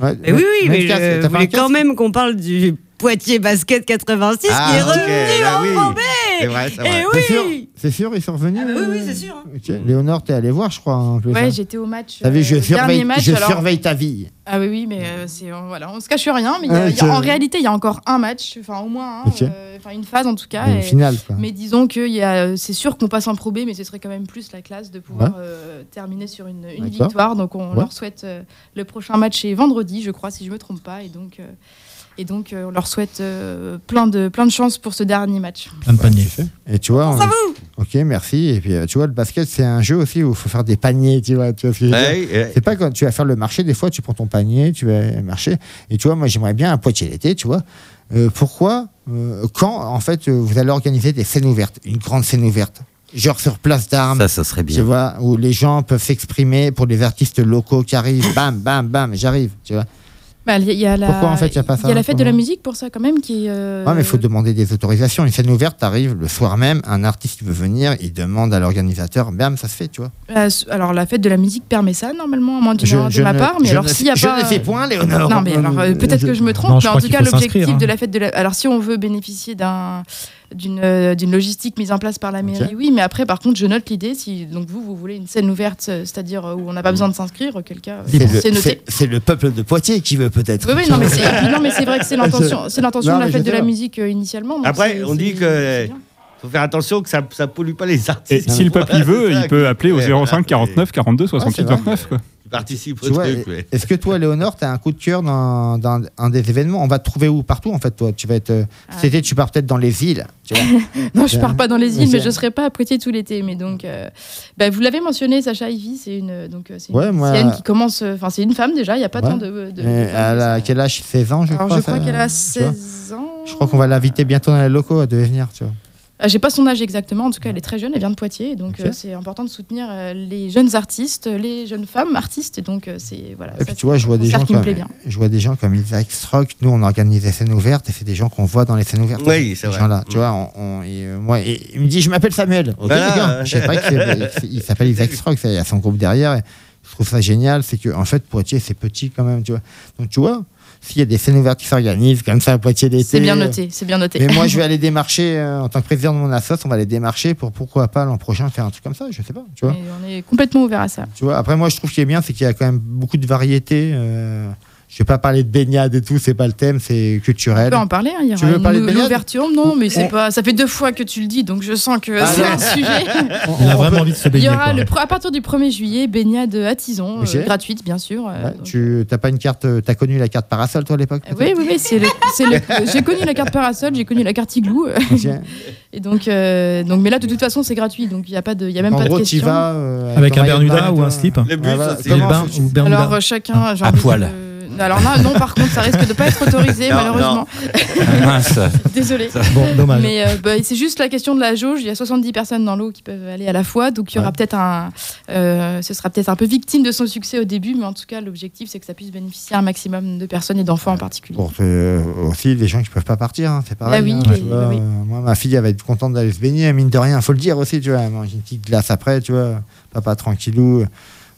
ouais, Mais oui, oui, mais je voulais quand même qu'on parle du Poitiers Basket 86 Ah, qui est revenu bah en oui. C'est vrai, c'est vrai. Sûr, oui c'est sûr, ils sont revenus. Ah bah oui, oui, euh, c'est sûr. hein. ok. Léonore, t'es allé voir, je crois. Plus, Ouais, hein. j'étais au match. T'as vu, je, euh, surveille, dernier match. je alors- surveille ta vie. Ah oui, oui, mais euh, c'est euh, voilà, on se cache rien. Mais il y a- Ah, y a- en réalité, il y a encore un match, enfin au moins un, Ok. euh, enfin une phase en tout cas. Une et- finale, quoi. Mais disons que il y a- c'est sûr qu'on passe en Pro B, mais ce serait quand même plus la classe de pouvoir Ouais. euh, terminer sur une, victoire. Donc on Ouais. leur souhaite euh, le prochain match est vendredi, je crois, si je me trompe pas, et donc euh, et donc euh, on leur souhaite euh, plein de plein de chance pour ce dernier match. Plein de paniers. Tu sais. Et tu vois, on- vous? Ok, merci. Et puis, euh, tu vois, le basket, c'est un jeu aussi où il faut faire des paniers, tu vois. Tu vois ce que je veux dire? Ouais, ouais. C'est pas quand tu vas faire le marché, des fois, tu prends ton panier, tu vas marcher. Et tu vois, moi, j'aimerais bien un Poitiers l'été, tu vois. Euh, pourquoi, euh, quand, en fait, euh, vous allez organiser des scènes ouvertes, une grande scène ouverte, genre sur place d'armes, Ça, ça serait tu bien. vois, où les gens peuvent s'exprimer pour des artistes locaux qui arrivent, bam, bam, bam, j'arrive, tu vois. Bah, il y a- il y a la, Pourquoi, en fait, il y a pas ça, Il y a la fête de la musique pour ça quand même qui. euh, Ouais, mais il faut demander des autorisations. Une scène ouverte arrive le soir même, un artiste qui veut venir, il demande à l'organisateur, bam, ça se fait, tu vois. euh, alors la fête de la musique permet ça normalement, à moins Je- de je ma ne- part. Mais je alors ne- s'il y a je pas. ne sais point, Léonore. Non, mais alors euh, peut-être que je me trompe, Non, je mais en tout cas, l'objectif hein. de la fête de la. Alors, si on veut bénéficier d'un d'une euh, d'une logistique mise en place par la mairie, oui, mais après, par contre, je note l'idée. Si donc vous, vous voulez une scène ouverte, euh, c'est-à-dire euh, où on n'a pas besoin de s'inscrire, auquel cas, C'est noté. c'est- le peuple de Poitiers qui veut peut-être. Oui, oui, non, mais c'est et puis non, mais c'est vrai que c'est l'intention, c'est l'intention de la fête de la musique euh, initialement. Après, on dit que-. Faut faire attention que ça, ça pollue pas les Et artistes. si le peuple y veut, il peut appeler au Ouais, 05 voilà. 49 42 68 vrai. 29. Quoi. Tu participes au et- ouais. Est-ce que toi, Léonore, tu as un coup de cœur dans, dans un des événements? On va te trouver où? Partout, en fait, toi. Tu vas être. euh, Ah. Cet été, tu pars peut-être dans les îles. Tu vois Non, je pars pas dans les îles, Ok. mais je serai pas à Poitiers tout l'été. Mais donc, euh, bah, vous l'avez mentionné, Sacha Ivy, c'est une donc euh, c'est une Ouais, moi- lycéenne qui commence. euh, Enfin, c'est une femme déjà. Il y a pas Ouais. tant de. de- de Et femmes Elle a quel âge? 16 ans, je Alors, crois. je crois qu'elle a tu vois 16 ans. Je crois qu'on va l'inviter bientôt dans les locaux. Elle devait venir, tu vois. Ah, J'ai pas son âge exactement, en tout cas elle est très jeune, elle vient de Poitiers, donc euh, c'est important de soutenir euh, les jeunes artistes, les jeunes femmes artistes, et donc euh, c'est voilà. Et ça, puis tu vois, je vois des gens comme, je vois des gens comme Isaac Strock. Nous, on organise des scènes ouvertes et c'est des gens qu'on voit dans les scènes ouvertes. Oui, c'est Ces vrai. gens-là, tu vois, on, on- et, euh, moi, et il me dit, je m'appelle Samuel. Ok, Voilà. les gars. Je sais pas qu'il il s'appelle Isaac Strock. Il y a son groupe derrière. Et je trouve ça génial. C'est que, en fait, Poitiers, c'est petit quand même, tu vois. Donc, tu vois, s'il y a des scènes ouvertes qui s'organisent comme ça à Poitiers d'été. C'est bien noté, c'est bien noté. Mais moi, je vais aller démarcher, euh, en tant que président de mon assos, on va aller démarcher pour pourquoi pas l'an prochain faire un truc comme ça, je sais pas, tu vois. Et on est complètement ouvert à ça. Tu vois, après, moi, je trouve qu'il est bien, c'est qu'il y a quand même beaucoup de variétés. euh, je vais pas parler de baignade et tout, c'est pas le thème, c'est On culturel. peut en parler, hein, il y Tu aura veux une parler de nou- baignade? ouverture. Non, mais c'est On- pas. Ça fait deux fois que tu le dis, donc je sens que Ah, c'est un sujet. Il a vraiment envie de se Il y baigner. aura quoi. le, pro- à partir du 1er juillet baignade à Tison, euh, gratuite bien sûr. euh, Ouais, donc- tu t'as pas une carte, euh, t'as connu la carte parasol toi à l'époque Euh, Oui, oui, oui, c'est le- c'est le- j'ai connu la carte parasol, j'ai connu la carte igloo, euh, et donc, euh, donc, mais là de toute façon c'est gratuit, donc il y a pas de, il y a même En pas gros, de tu question. vas euh, Avec un Bermuda ou un slip bus Ah, le Bermuda Alors euh, chacun, À poil. Alors là, non, par contre, ça risque de pas être autorisé, Non, malheureusement. Mince. Désolé. Bon, dommage. Mais euh, bah, c'est juste la question de la jauge. Il y a 70 personnes dans l'eau qui peuvent aller à la fois, donc il y aura Ouais. peut-être un, euh, ce sera peut-être un peu victime de son succès au début, mais en tout cas l'objectif c'est que ça puisse bénéficier à un maximum de personnes et d'enfants en particulier. Pour euh, aussi les gens qui peuvent pas partir, hein, c'est pareil. Ah oui, hein, les- tu vois, oui. euh, moi, ma fille, elle va être contente d'aller se baigner, mine de rien, faut le dire aussi, tu vois. Elle mange une petite glace après, tu vois. Papa tranquillou.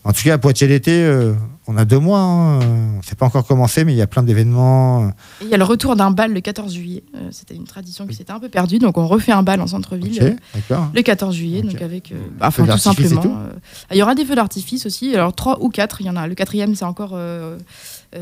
En tout cas, à Poitiers l'été, euh, on a deux mois. Hein, c'est pas encore commencé, mais il y a plein d'événements. euh, il y a le retour d'un bal le 14 juillet. Euh, C'était une tradition qui s'était un peu perdue, donc on refait un bal en centre-ville. Euh. Le 14 juillet, donc avec, bah, enfin tout simplement. euh, il y aura des feux d'artifice aussi, alors trois ou quatre, il y en a. Le quatrième, c'est encore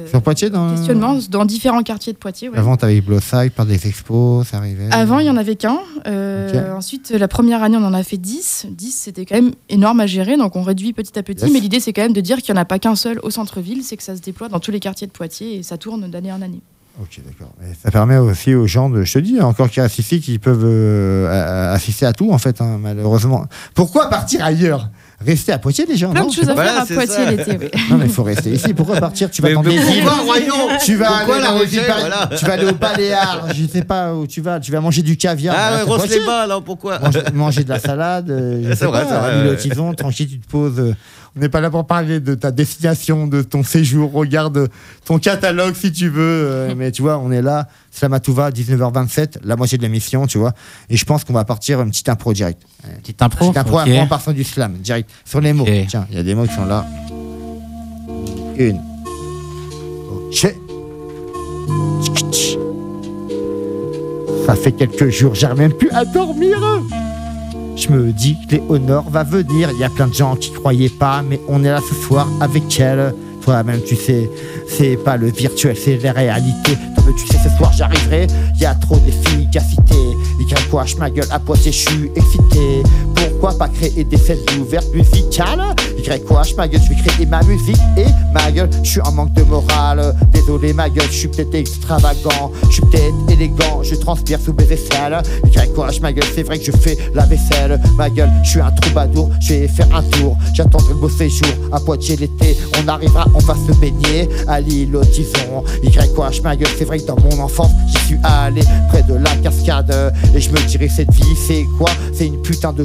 Sur Poitiers, dans questionnement dans différents quartiers de Poitiers. ouais. Avant, t'avais Blossac, par des expos, ça arrivait. Avant, il n'y en avait qu'un. Euh. Ensuite, la première année, on en a fait 10. 10, c'était quand même énorme à gérer, donc on réduit petit à petit. Yes. Mais l'idée, c'est quand même de dire qu'il n'y en a pas qu'un seul au centre-ville, c'est que ça se déploie dans tous les quartiers de Poitiers et ça tourne d'année en année. Ok, d'accord. Et ça permet aussi aux gens de, je te dis, encore qui restent ici, qui peuvent euh, a- a- assister à tout, en fait, hein, malheureusement. Pourquoi partir ailleurs? Rester à Poitiers, les gens Plein non de choses à faire à Poitiers l'été. oui. Non, mais il faut rester ici. Pourquoi partir Tu vas Mais- dans mais des îles. pourquoi, voyons Tu vas Pourquoi aller La dans les îles Rochelle, Bar- voilà Tu vas aller au Baléares. Je sais pas où tu vas. Tu vas manger du caviar. Ah, ouais, Poitiers. les bas, là, pourquoi manger, manger de la salade. euh, je C'est sais vrai, pas, c'est vrai, ouais. aux Tisons, tranquille, tu te poses. euh, on n'est pas là pour parler de ta destination, de ton séjour. Regarde ton catalogue si tu veux. euh, mais tu vois, on est là. Slamatouva, 19h27, la moitié de l'émission, tu vois. Et je pense qu'on va partir une petite impro direct. Petite impro. Petite impro ok. en partant du slam, direct. Sur les mots. Tiens, il y a des mots qui sont là. Une. Ok. Ça fait quelques jours, j'arrive même plus à dormir. Je me dis que Léonore va venir. Il y a plein de gens qui croyaient pas, mais on est là ce soir avec elle. Toi-même, tu sais, c'est pas le virtuel, c'est la réalité. Toi-même, tu sais, ce soir j'arriverai. Il y a trop d'efficacité. Y quoi, ma gueule à Poitiers, je suis excité. Pourquoi pas créer des scènes ouvertes musicales Y quoi, ma gueule, je vais créer ma musique et ma gueule, je suis en manque de morale. Désolé, ma gueule, je suis peut-être extravagant. Je suis peut-être élégant, je transpire sous mes aisselles. Y quoi, ma gueule, c'est vrai que je fais la vaisselle. Ma gueule, je suis un troubadour, je vais faire un tour. J'attendrai le beau séjour à Poitiers l'été. On arrivera, on va se baigner à l'île au Tison. Y quoi, ma gueule, c'est vrai que dans mon enfance, j'y suis allé près de la cascade. Et je me dirais, cette vie, c'est quoi? C'est une putain de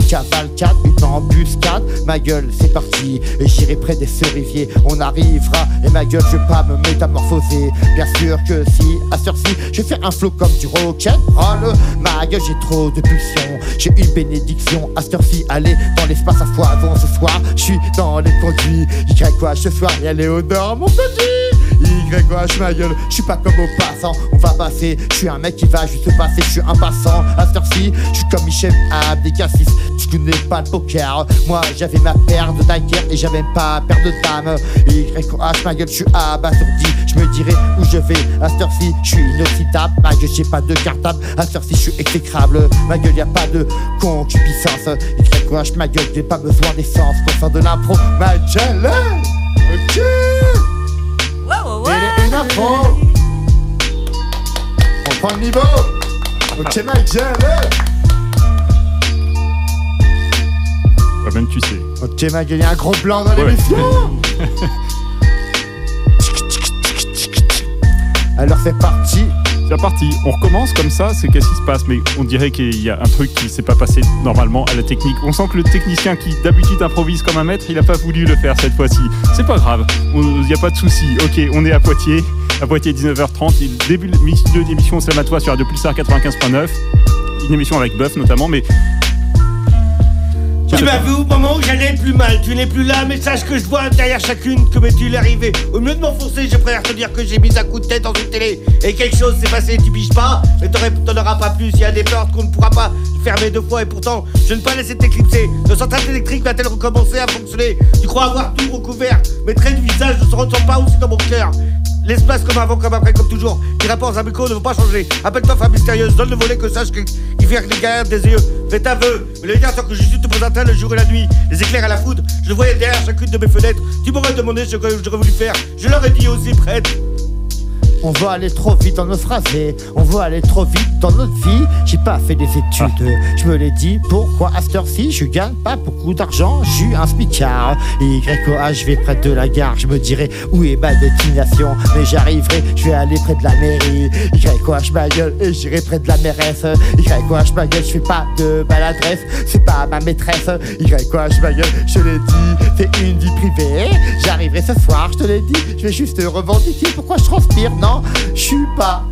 cavalcade, une embuscade. Ma gueule, c'est parti. Et j'irai près des cerisiers. On arrivera. Et ma gueule, je vais pas me métamorphoser. Bien sûr que si, à ci je vais faire un flow comme du rock'n'roll. Ma gueule, j'ai trop de pulsions. J'ai une bénédiction. À ce ci allez dans l'espace à foison ce soir. Je suis dans les conduits. Y quoi ce soir, Léonore, mon petit. Y courage ma gueule, je suis pas comme au passant, on va passer, je suis un mec qui va juste passer, je suis un passant. À cette heure-ci, je suis comme Michel Abdécassis, tu connais pas le poker. Moi j'avais ma paire de Tiger et j'avais pas paire de dames. Y ma gueule, je suis abasourdi, je me dirais où je vais. À cette heure-ci, je suis ma gueule, j'ai pas de cartable. À cette heure-ci, je suis exécrable, ma gueule, y a pas de concupiscence. Y ma gueule, j'ai pas besoin d'essence pour faire de l'impro. Ma gueule, ok. Et une info. On prend le niveau. Ok, ma gueule. Ouais, même tu sais. Ok, ma gueule, y a un gros blanc dans Ouais. l'émission. Alors c'est parti. C'est parti, on recommence comme ça, c'est qu'est-ce qui se passe? Mais on dirait qu'il y a un truc qui s'est pas passé normalement à la technique. On sent que le technicien qui d'habitude improvise comme un maître, il a pas voulu le faire cette fois-ci. C'est pas grave, il n'y a pas de souci. Ok, on est à Poitiers, à Poitiers 19h30, il début de milieu d'émission c'est toi sur Radio Pulsar 95.9. Une émission avec Buff notamment, mais Tu m'as vu au moment où j'allais plus mal, tu n'es plus là, mais sache que je vois derrière chacune que m'est-il arrivé. Au mieux de m'enfoncer, je préfère te dire que j'ai mis un coup de tête dans une télé et quelque chose s'est passé, tu piges pas, mais t'en auras pas plus. Il y a des portes qu'on ne pourra pas fermer deux fois et pourtant, je ne pas laisser t'éclipser. Le centrale électrique va-t-elle recommencer à fonctionner? Tu crois avoir tout recouvert, mes traits de visage ne se ressentent pas aussi dans mon cœur. L'espace comme avant, comme après, comme toujours. Les rapports amicaux ne vont pas changer. Appelle-toi femme mystérieuse, donne le volet que sache que- qui fait les galères des yeux. Fais aveu, mais le tant que je suis te présentais le jour et la nuit. Les éclairs à la foudre, je voyais derrière chacune de mes fenêtres. Tu m'aurais demandé ce que j'aurais voulu faire. Je leur ai dit aussi prête. On veut aller trop vite dans nos phrasés, on veut aller trop vite dans notre vie. J'ai pas fait des études, je me l'ai dit. Pourquoi à cette heure-ci je gagne pas beaucoup d'argent? Suis un spicard. YOA, je vais près de la gare, je me dirai où est ma destination? Mais j'arriverai, je vais aller près de la mairie. YOA, je ma gueule et j'irai près de la mairesse. YOA, je ma gueule, je fais pas de maladresse, c'est pas ma maîtresse. YOA, je ma gueule, je l'ai dit, c'est une vie privée. J'arriverai ce soir, je te l'ai dit, je vais juste revendiquer pourquoi je transpire. Non, je suis pas.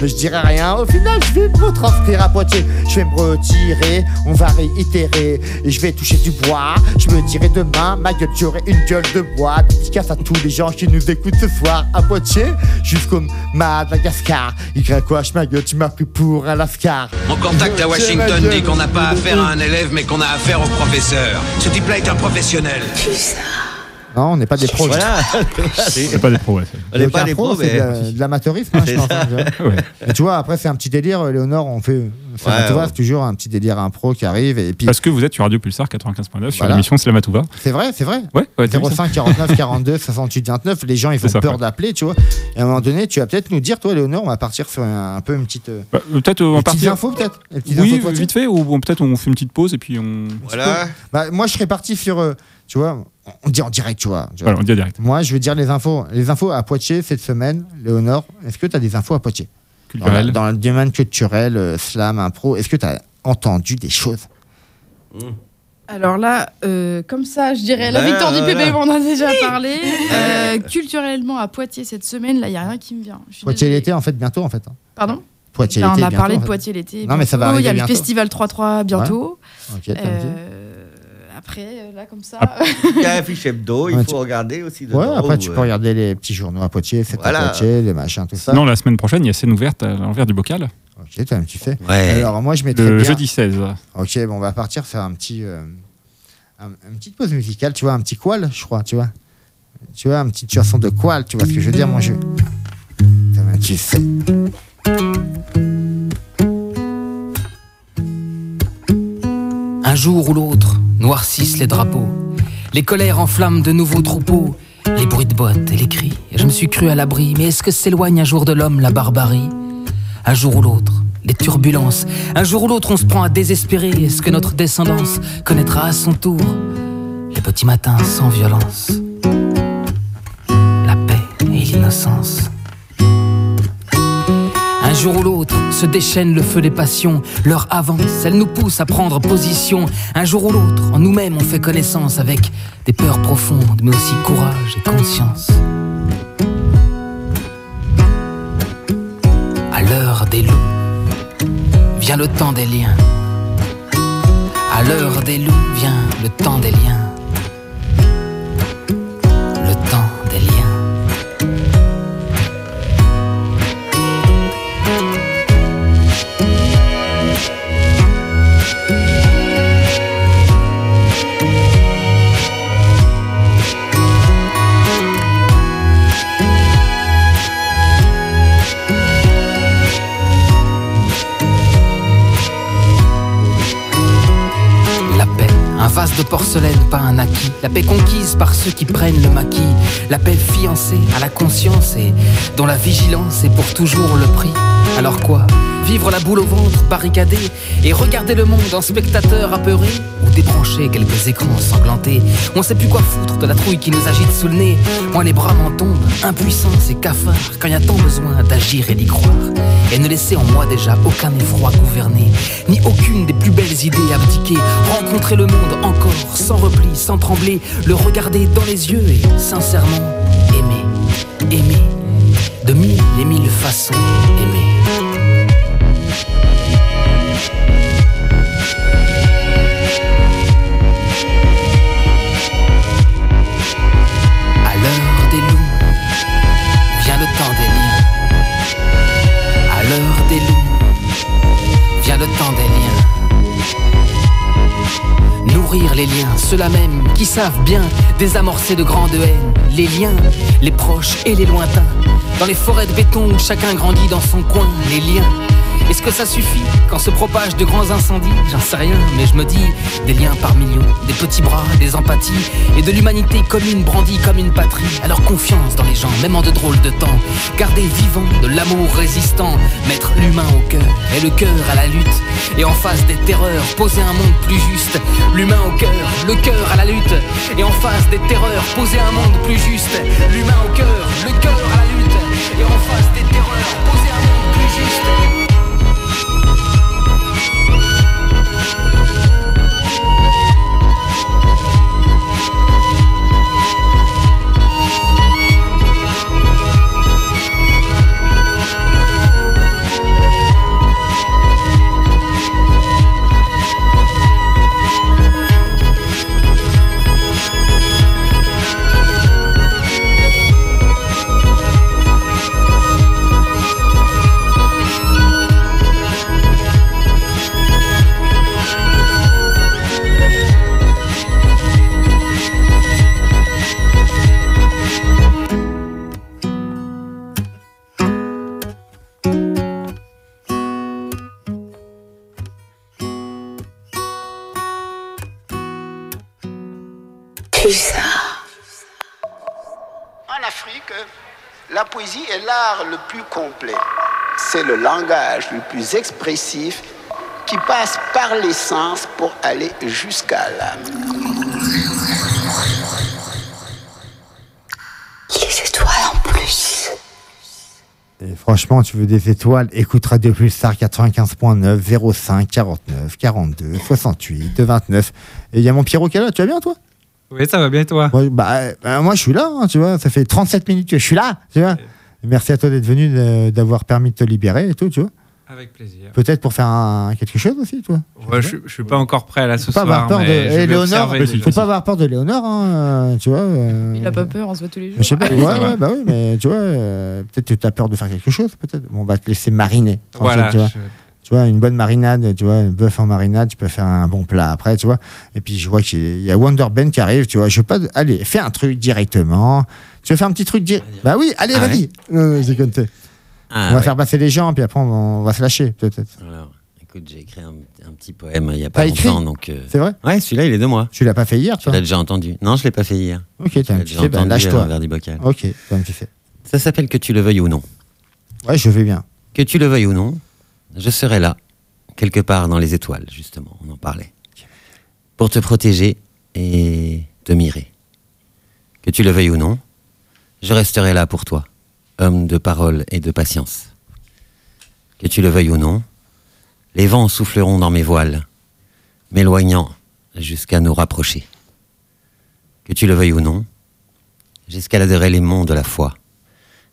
Mais je dirai rien, au final je vais me retranscrire à Poitiers. Je vais me retirer, on va réitérer. Et je vais toucher du bois. Je me dirai demain, ma gueule j'aurai une gueule de bois. Dédicace à tous les gens qui nous écoutent ce soir à Poitiers Jusqu'au Madagascar. YH ma gueule tu m'as pris pour un lascar. Mon contact à Washington dit qu'on n'a pas affaire à un élève, mais qu'on a affaire au professeur. Ce type-là est un professionnel. Non, on n'est pas des pros Voilà. c'est pas des pros. ouais. On n'est pas un des pro, pros, c'est mais. de, la- de l'amateurisme, hein, je C'est pense. ça. Ouais. Mais tu vois, après, c'est un petit délire. Léonore, on fait. Ouais, ouais. c'est toujours un petit délire impro qui arrive. Et puis, Parce que vous êtes sur Radio Pulsar 95.9 sur Voilà. l'émission Slamatouva. c'est vrai, c'est vrai. Ouais, ouais, t'as vu ça 05 49 42 68 29 les gens ils C'est ont ça, peur d'appeler tu vois et à un moment donné tu vas peut-être nous dire toi Léonore on va partir sur un, un peu une petite euh, Bah, euh, peut-être euh, on petites partir. infos peut-être petites Oui, infos de Poitiers vite fait, ou bon, peut-être on fait une petite pause et puis on. Voilà. bah, moi je serais parti sur euh, tu vois on dit en direct tu vois, tu vois. Voilà, on dit direct. moi je veux dire les infos les infos à Poitiers cette semaine Léonore est-ce que tu as des infos à Poitiers? Dans, dans le domaine culturel euh, slam impro est-ce que tu as entendu des choses? Alors là, euh, comme ça, je dirais la Bah, victoire du. PB, on en a déjà parlé. Euh, culturellement, à Poitiers cette semaine, là, il n'y a rien qui me vient. Poitiers l'été en fait bientôt en fait hein. Pardon? Poitiers l'été On a bientôt, parlé en de. Poitiers l'été. Non, mais ça va bientôt. Il y a le festival 3-3 bientôt. Ok, t'as dit. Euh, après, euh, là, comme ça. Il y a un fiche hebdo, il Ouais, faut tu- regarder aussi. ouais dedans, après ou, tu euh, peux regarder les petits journaux à Poitiers c'est Voilà. à Poitiers les machins tout ça Non, la semaine prochaine, il y a scène ouverte à l'envers du bocal. ok toi tu fais Ouais. alors moi je mettrais Le bien jeudi 16. Ok, bon, on va partir faire un petit, euh, un- une petite pause musicale, tu vois, un petit qual, je crois, tu vois. Tu vois, une petite chanson de qual, tu vois ce que je veux dire, mon jeu. Tu sais. Un jour ou l'autre, noircissent les drapeaux. Les colères enflamment de nouveaux troupeaux. Les bruits de bottes et les cris. Je me suis cru à l'abri. Mais est-ce que s'éloigne un jour de l'homme la barbarie? Un jour ou l'autre, les turbulences. Un jour ou l'autre, on se prend à désespérer. Est-ce que notre descendance connaîtra à son tour les petits matins sans violence? La paix et l'innocence. Jour ou l'autre se déchaîne le feu des passions, leur avance, elle nous pousse à prendre position. Un jour ou l'autre, en nous-mêmes, on fait connaissance avec des peurs profondes, mais aussi courage et conscience. À l'heure des loups, vient le temps des liens. À l'heure des loups vient. Le temps des liens. Vase de porcelaine, pas un acquis. La paix conquise par ceux qui prennent le maquis. La paix fiancée à la conscience et dont la vigilance est pour toujours le prix. Alors quoi? Vivre la boule au ventre, barricadé et regarder le monde en spectateur apeuré? Débrancher quelques écrans sanglantés. On sait plus quoi foutre de la trouille qui nous agite sous le nez. Moi les bras m'en tombent, impuissance et cafard, quand y a tant besoin d'agir et d'y croire. Et ne laisser en moi déjà aucun effroi gouverner, ni aucune des plus belles idées abdiquer. Rencontrer le monde encore, sans repli, sans trembler, le regarder dans les yeux et sincèrement aimer, aimer, de mille et mille façons aimer. Les liens, ceux-là même qui savent bien désamorcer de grandes haines. Les liens, les proches et les lointains. Dans les forêts de béton chacun grandit dans son coin, les liens. Est-ce que ça suffit quand se propagent de grands incendies? J'en sais rien, mais je me dis des liens par millions, des petits bras, des empathies et de l'humanité commune brandie comme une patrie. Alors confiance dans les gens, même en de drôles de temps. Garder vivant de l'amour résistant, mettre l'humain au cœur et le cœur à la lutte. Et en face des terreurs, poser un monde plus juste. L'humain au cœur, le cœur à la lutte. Et en face des terreurs, poser un monde plus juste. L'humain au cœur, le cœur à la lutte. Et en face des terreurs, poser un monde plus juste. L'art le plus complet. C'est le langage le plus expressif qui passe par les sens pour aller jusqu'à l'âme. Les étoiles en plus. Et franchement, tu veux des étoiles, écoute Radio Pulsar 95.9, 05 49 42 68 29. Et il y a mon Pierrot qui est là, tu vas bien toi? Oui, ça va bien toi? Ouais, bah, euh, bah, Moi je suis là, hein, tu vois, ça fait 37 minutes que je suis là, tu vois. Merci à toi d'être venu, de- d'avoir permis de te libérer et tout, tu vois. Avec plaisir. Peut-être pour faire un- quelque chose aussi, toi. Ouais, je, je suis pas encore prêt là ce Faut pas soir. avoir peur de. mais je Eh, Léonore, déjà. faut pas avoir peur de Léonore, hein, euh, tu vois. euh, Il a pas peur, on se voit tous les jours. Je sais pas, ouais, bah oui, mais tu vois, euh, peut-être que tu as peur de faire quelque chose, peut-être. Bon, on va te laisser mariner. Voilà, tu, vois. je- Tu vois, une bonne marinade, tu vois, un bœuf en marinade, tu peux faire un bon plat après, tu vois. Et puis, je vois qu'il y a Wonder Ben qui arrive, tu vois. Je veux pas. de- Allez, fais un truc directement. Tu veux faire un petit truc direct Bah oui, allez, Ah vas-y. Euh, c'est comme ça. Ah, on va ouais. faire passer les gens, puis après, on va, on va se lâcher, peut-être. Alors, écoute, j'ai écrit un, un petit poème il y a pas T'as écrit longtemps, donc. euh, C'est vrai Ouais, celui-là, il est de moi. Tu l'as pas fait hier, Tu toi l'as déjà entendu Non, je l'ai pas fait hier. Ok, t'as Je un l'ai petit déjà fait, bah, entendu lâche-toi. l'envers du bocal. Ok, t'as un petit fait. Ça s'appelle que tu le veuilles ou non. Ouais, je vais bien. Que tu le veuilles ou non, je serai là, quelque part dans les étoiles, justement, on en parlait, pour te protéger et te mirer. Que tu le veuilles ou non, je resterai là pour toi, homme de parole et de patience. Que tu le veuilles ou non, les vents souffleront dans mes voiles, m'éloignant jusqu'à nous rapprocher. Que tu le veuilles ou non, j'escaladerai les monts de la foi,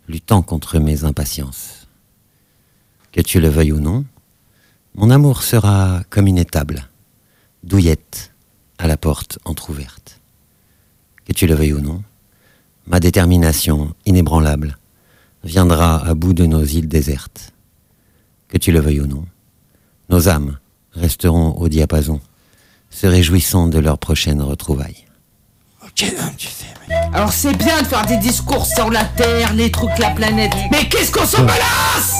luttant contre mes impatiences. Que tu le veuilles ou non, mon amour sera comme une étable, douillette à la porte entr'ouverte. Que tu le veuilles ou non, ma détermination inébranlable viendra à bout de nos îles désertes. Que tu le veuilles ou non, nos âmes resteront au diapason, se réjouissant de leur prochaine retrouvaille. Alors c'est bien de faire des discours sur la Terre, les trucs, la planète. Mais qu'est-ce qu'on s'en balance?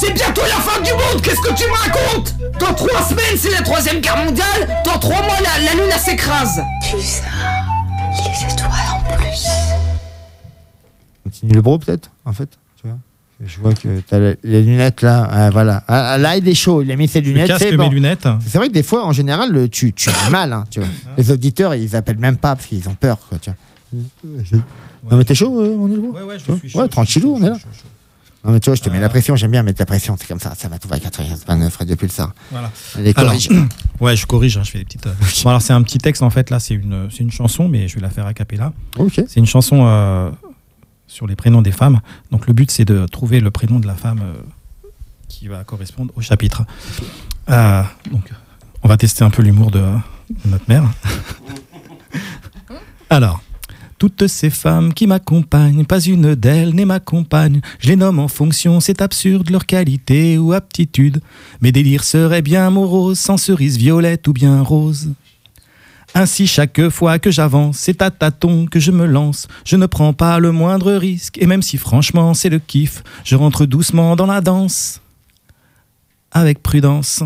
C'est bientôt la fin du monde, qu'est-ce que tu me racontes? Dans trois semaines, c'est la troisième guerre mondiale Dans trois mois, la, la lune s'écrase Plus ça, les étoiles en plus. Continue le bro peut-être, en fait. Tu vois je vois que t'as la- les lunettes là, ah, voilà. Ah, là, il est chaud, il a mis ses lunettes. casque, c'est mes bon. lunettes. C'est vrai que des fois, en général, le- tu, tu as mal, hein, tu vois. Les auditeurs, ils appellent même pas parce qu'ils ont peur, quoi, tu vois. Non, mais t'es chaud, euh, on est le Ouais, ouais, je suis Ouais, tranquillou, on est là. Non, mais tu vois, je te mets la pression, j'aime bien mettre la pression, c'est comme ça, ça va tout va 89 Fred de Pulsar. Voilà. Allez, Alors, corrige. ouais, je corrige, hein, je fais des petites. euh, Bon, alors c'est un petit texte en fait. Là, c'est une, c'est une chanson, mais je vais la faire a cappella. Ok. C'est une chanson euh, sur les prénoms des femmes. Donc le but, c'est de trouver le prénom de la femme euh, qui va correspondre au chapitre. Euh, donc, on va tester un peu l'humour de, notre mère. Alors. Toutes ces femmes qui m'accompagnent, pas une d'elles n'est ma compagne. Je les nomme en fonction, c'est absurde, leur qualité ou aptitude. Mes délires seraient bien moroses, sans cerise violette ou bien rose. Ainsi, chaque fois que j'avance, c'est à tâtons que je me lance. Je ne prends pas le moindre risque, et même si franchement c'est le kiff, je rentre doucement dans la danse. Avec prudence.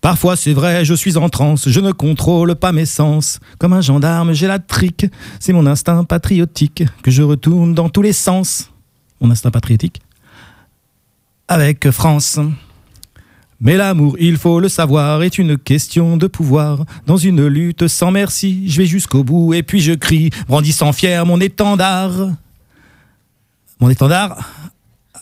Parfois c'est vrai, je suis en transe, je ne contrôle pas mes sens. Comme un gendarme, j'ai la trique. C'est mon instinct patriotique que je retourne dans tous les sens. Mon instinct patriotique. Avec France. Mais l'amour, il faut le savoir, est une question de pouvoir. Dans une lutte sans merci, je vais jusqu'au bout et puis je crie, brandissant fier mon étendard. Mon étendard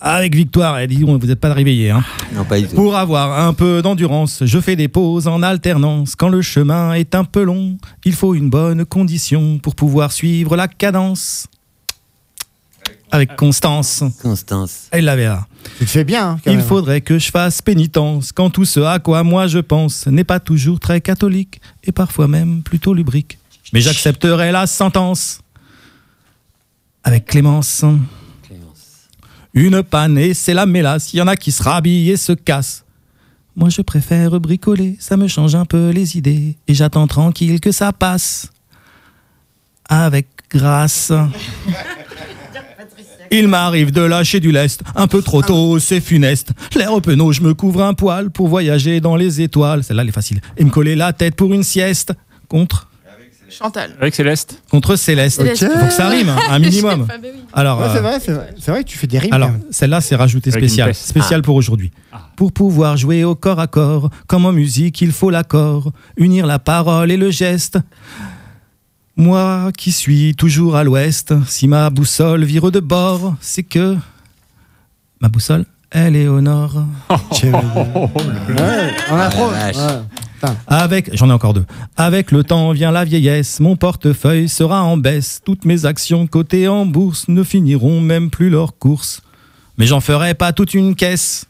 avec victoire, et dis donc, vous n'êtes pas réveillés. Hein. Non, pas du tout. Pour avoir un peu d'endurance, je fais des pauses en alternance. Quand le chemin est un peu long, il faut une bonne condition pour pouvoir suivre la cadence. Avec constance. Constance. Elle l'avait là. Tu te fais bien. hein, quand Il même. faudrait que je fasse pénitence quand tout ce à quoi moi je pense n'est pas toujours très catholique et parfois même plutôt lubrique. Mais j'accepterai la sentence avec clémence. Une panne et c'est la mélasse. Il y en a qui se rhabillent et se cassent. Moi je préfère bricoler, ça me change un peu les idées et j'attends tranquille que ça passe. Avec grâce. Il m'arrive de lâcher du lest, un peu trop tôt, c'est funeste. L'air penaud, je me couvre un poil pour voyager dans les étoiles. Celle-là, elle est facile. Et me coller la tête pour une sieste. Contre Chantal. Avec Céleste. Contre Céleste. Céleste. Faut que ça rime, hein, un minimum. Ah. Alors, Ouais, euh, c'est vrai, c'est vrai, c'est vrai que tu fais des rimes. alors, celle-là, c'est rajouté spécial. Spécial pour aujourd'hui. Pour pouvoir jouer au corps à corps, comme en musique, il faut l'accord, unir la parole et le geste. Moi qui suis toujours à l'ouest, si ma boussole vire de bord, c'est que ma boussole, elle est au nord. Ouais, on a trop. vache. ouais. Putain. Avec, j'en ai encore deux. Avec le temps vient la vieillesse, mon portefeuille sera en baisse. Toutes mes actions cotées en bourse ne finiront même plus leur course. Mais j'en ferai pas toute une caisse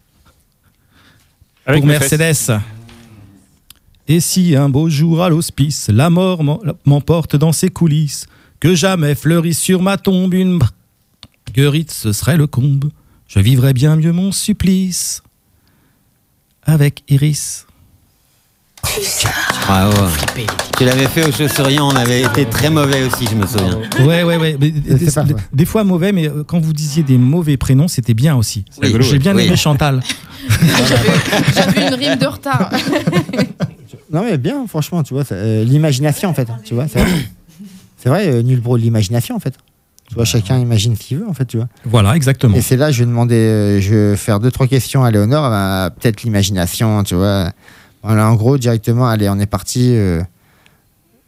Avec pour mes fesses. Et si un beau jour à l'hospice, la mort m'emporte dans ses coulisses, que jamais fleurisse sur ma tombe une guerite, ce serait le comble. Je vivrais bien mieux mon supplice avec Iris. Bravo. Tu l'avais fait aux chaussuriers, on avait été très mauvais aussi, je me souviens. Ouais, ouais, ouais. mais des, sais pas, des- ouais. des fois mauvais, mais euh, quand vous disiez des mauvais prénoms, c'était bien aussi. Oui, J'ai bien oui. aimé Chantal. J'avais une rime de retard. Non, mais bien, franchement, tu vois, euh, l'imagination, en fait. Tu vois, c'est vrai, c'est vrai euh, nul bro, l'imagination, en fait. Tu vois, chacun imagine ce qu'il veut, en fait, tu vois. Voilà, exactement. Et c'est là, je vais demander, euh, je vais faire deux, trois questions à Léonore, peut-être l'imagination, tu vois. Voilà, en gros, directement, allez, on est parti. euh.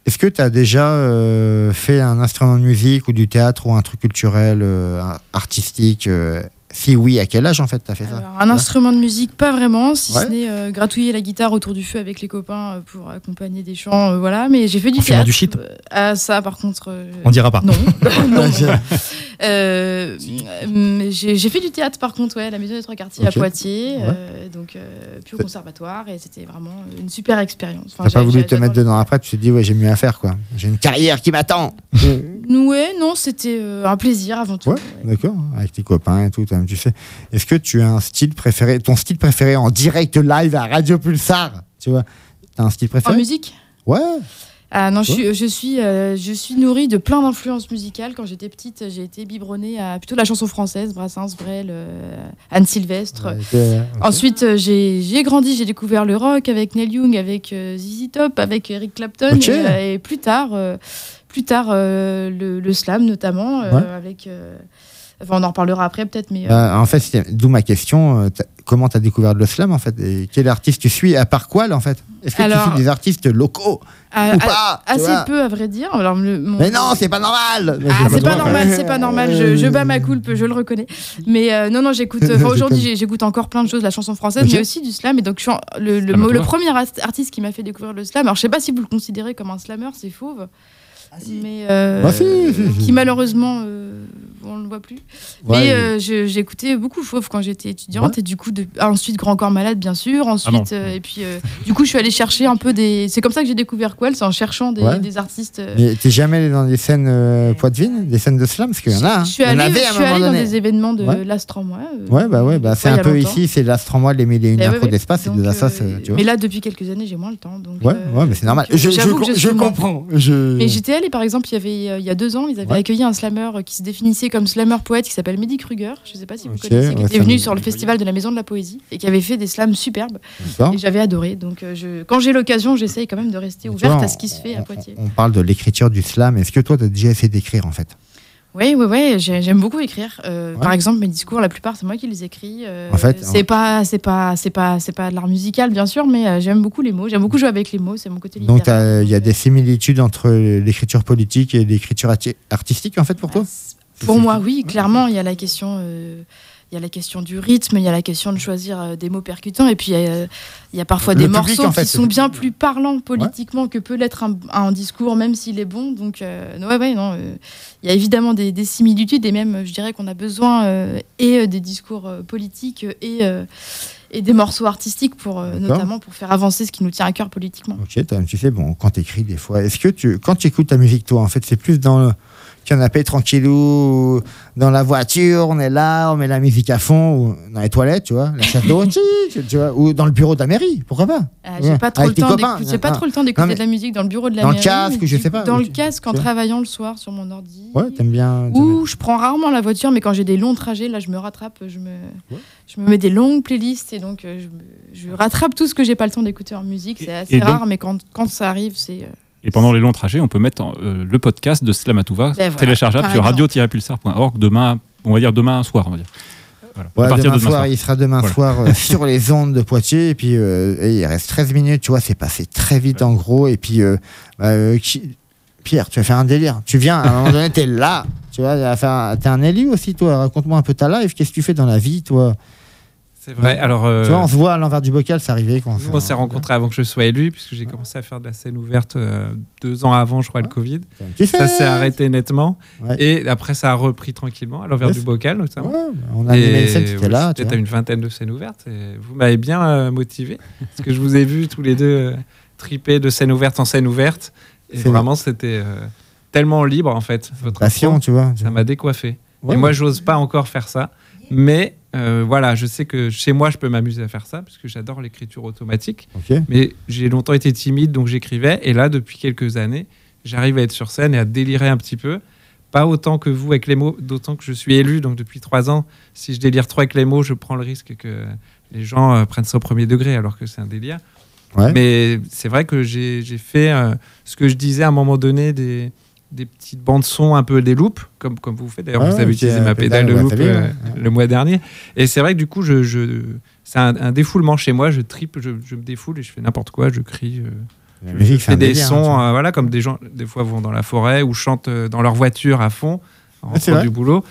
Est-ce que tu as déjà euh, fait un instrument de musique ou du théâtre ou un truc culturel, euh, artistique euh, Si oui, à quel âge, en fait, tu as fait ça? Un instrument de musique, pas vraiment, si Ouais. ce n'est euh, gratouiller la guitare autour du feu avec les copains euh, pour accompagner des chants, euh, voilà. Mais j'ai fait du fumant théâtre. du shit Euh, ah, ça, par contre. euh, On dira pas. Non. non, non. Euh, j'ai fait du théâtre, par contre, ouais, à la Maison des Trois Quartiers à Poitiers, Ouais. euh, donc euh, puis au conservatoire, et c'était vraiment une super expérience. Enfin, T'as pas voulu te mettre dedans après, tu te dis, ouais, j'ai mieux à faire, quoi. J'ai une carrière qui m'attend. Ouais, non, c'était euh, un plaisir avant tout. Ouais, d'accord, avec tes copains et tout, tu sais. Est-ce que tu as un style préféré, ton style préféré en direct live à Radio Pulsar Tu vois? T'as un style En préféré musique? Ouais. Ah non, je Toi suis, je suis, euh, je suis nourrie de plein d'influences musicales. Quand j'étais petite, j'ai été biberonnée à plutôt la chanson française, Brassens, Brel, euh, Anne Sylvestre. Ouais. Ensuite, euh, j'ai grandi, j'ai découvert le rock avec Neil Young, avec euh, ZZ Top, avec Eric Clapton, et, et plus tard, plus tard le, le slam notamment, Ouais. avec. Euh, enfin, on en reparlera après peut-être, mais. euh, Bah, en fait, d'où ma question. euh, t'as- Comment tu as découvert le slam en fait et Quel artiste tu suis À part quoi là, en fait? Est-ce que Alors- tu suis des artistes locaux? à- ou à- pas tu assez peu à vrai dire. Alors, le- mon- Mais non, c'est pas normal Ah, c'est pas normal, c'est pas normal. Je, je bats ma coulpe, je le reconnais. Mais euh, non, non, j'écoute. enfin, Aujourd'hui, j'écoute encore plein de choses, la chanson française, mais aussi du slam. Et donc, je suis en- le, le toi. premier art- artiste qui m'a fait découvrir le slam. Alors, je sais pas si vous le considérez comme un slammer, c'est fauve. Mais euh, Bah, si, si, si. qui malheureusement euh, on le voit plus. Ouais, mais euh, je- j'écoutais beaucoup fauve quand j'étais étudiante et du coup de, ah, ensuite Grand Corps Malade bien sûr ensuite non. euh, et puis euh, du coup je suis allée chercher un peu des c'est comme ça que j'ai découvert Quell c'est en cherchant des, Ouais. des artistes euh, Mais t'es jamais allé dans des scènes euh, poitevines, des scènes de slam? Parce qu'il y en a. hein. je suis Il y en allée, avait je à un suis moment allée dans donné. des événements de Ouais. l'Astrom ouais, euh, Ouais, bah ouais, bah c'est il y un peu longtemps. ici, c'est l'Astromois, les mille et une Eh ouais, infos ouais. d'espace et de la euh, tu vois. Mais là, depuis quelques années, j'ai moins le temps. Donc, Ouais, euh, ouais, mais c'est normal. donc, Je, je, j'avoue que je suis moins. comprends. Je... Mais j'étais allée, par exemple, il y avait euh, il y a deux ans, ils avaient Ouais. accueilli un slammer euh, qui se définissait comme slammer poète qui s'appelle Mehdi Kruger. Je sais pas si vous Ok, connaissez, qui était venu sur le festival de la Maison de la Poésie et qui avait fait des slams superbes. Et j'avais adoré. Donc, euh, je... quand j'ai l'occasion, j'essaye quand même de rester ouverte vois, à ce qui se fait à Poitiers. On parle de l'écriture du slam. Est-ce que toi, tu as déjà essayé d'écrire en fait? Oui, oui, oui, j'ai- j'aime beaucoup écrire. Euh, Ouais. Par exemple, mes discours, la plupart, c'est moi qui les écris. Euh, En fait, c'est pas, c'est pas, c'est pas, c'est pas de l'art musical, bien sûr, mais euh, j'aime beaucoup les mots. J'aime beaucoup jouer avec les mots. C'est mon côté Donc, littéraire. t'as- il y a des similitudes entre l'écriture politique et l'écriture arti- artistique en fait pour toi? Pour moi, oui, clairement, il y a la question. euh, il y a la question du rythme, il y a la question de choisir euh, des mots percutants, et puis euh, il y a parfois Le des public, morceaux en fait, qui sont bien plus parlants politiquement que peut l'être un, un discours, même s'il est bon. Donc, euh, ouais, ouais, non, euh, il y a évidemment des, des similitudes, et même, je dirais qu'on a besoin euh, et des discours politiques et, et des morceaux artistiques, pour, notamment pour faire avancer ce qui nous tient à cœur politiquement. Ok, tu sais, bon, quand tu écris des fois, est-ce que tu, quand tu écoutes ta musique, toi, en fait, c'est plus dans le canapé tranquillou, ou dans la voiture, on est là, on met la musique à fond, ou dans les toilettes, tu vois, la chasse d'eau, tchic, tu vois, ou dans le bureau de la mairie, pourquoi pas Euh, j'ai pas trop le copains. j'ai pas Ah. trop le temps d'écouter de la musique dans le bureau de la dans le mairie, casque, je sais pas, Dans le casque en travaillant le soir sur mon ordi. Ouais, t'aimes bien. Ou je prends rarement la voiture, mais quand j'ai des longs trajets, là, je me rattrape, je me, je me mets des longues playlists et donc euh, je, rattrape tout ce que j'ai pas le temps d'écouter en musique. C'est assez et donc- rare, mais quand, quand ça arrive, c'est. Et pendant les longs trajets, on peut mettre en- euh, le podcast de Slamatouva Ben voilà, téléchargeable sur radio-pulsar.org demain, on va dire demain soir, on va dire. Voilà. Ouais, à partir demain de demain soir, soir. il sera demain Voilà. soir euh, sur les ondes de Poitiers. Et puis, euh, et il reste 13 minutes, tu vois, c'est passé très vite en gros. Et puis, euh, bah, euh, qui- Pierre, tu vas faire un délire. Tu viens, à un moment donné, t'es là. Tu vois, t'es un élu aussi, toi. Raconte-moi un peu ta life. Qu'est-ce que tu fais dans la vie, toi? C'est vrai. Alors, euh, Tu vois, on se voit à l'envers du bocal, c'est arrivé quand on s'est rencontrés avant que je sois élu, puisque j'ai commencé à faire de la scène ouverte euh, deux ans avant, je crois, le Covid. Ça s'est arrêté nettement. Ouais. Et après, ça a repris tranquillement, à l'envers du bocal, notamment. Ouais, on a animé une scène, tu là, à une vingtaine de scènes ouvertes. Et vous m'avez bien euh, motivé. parce que je vous ai vu tous les deux euh, triper de scène ouverte en scène ouverte. Et vraiment, c'était euh, tellement libre, en fait. Votre Passion, tu vois. Ça m'a décoiffé. Ouais. Et moi, j'ose pas encore faire ça. Mais euh, voilà, je sais que chez moi, je peux m'amuser à faire ça, parce que j'adore l'écriture automatique. Mais j'ai longtemps été timide, donc j'écrivais. Et là, depuis quelques années, j'arrive à être sur scène et à délirer un petit peu. Pas autant que vous avec les mots, d'autant que je suis élu, donc depuis trois ans, si je délire trop avec les mots, je prends le risque que les gens euh, prennent ça au premier degré, alors que c'est un délire. Ouais. Mais c'est vrai que j'ai j'ai fait euh, ce que je disais à un moment donné, des, des petites bandes son, un peu des loops, comme, comme vous faites. D'ailleurs, vous avez utilisé ma pédale de loop vu, euh, ouais. le mois dernier. Et c'est vrai que du coup, je, je, c'est un, un défoulement chez moi. Je tripe, je, je me défoule et je fais n'importe quoi. Je crie. La je- musique, fais des délire, hein, sons, euh, voilà, comme des gens, des fois, vont dans la forêt ou chantent euh, dans leur voiture à fond, en rentrant du boulot.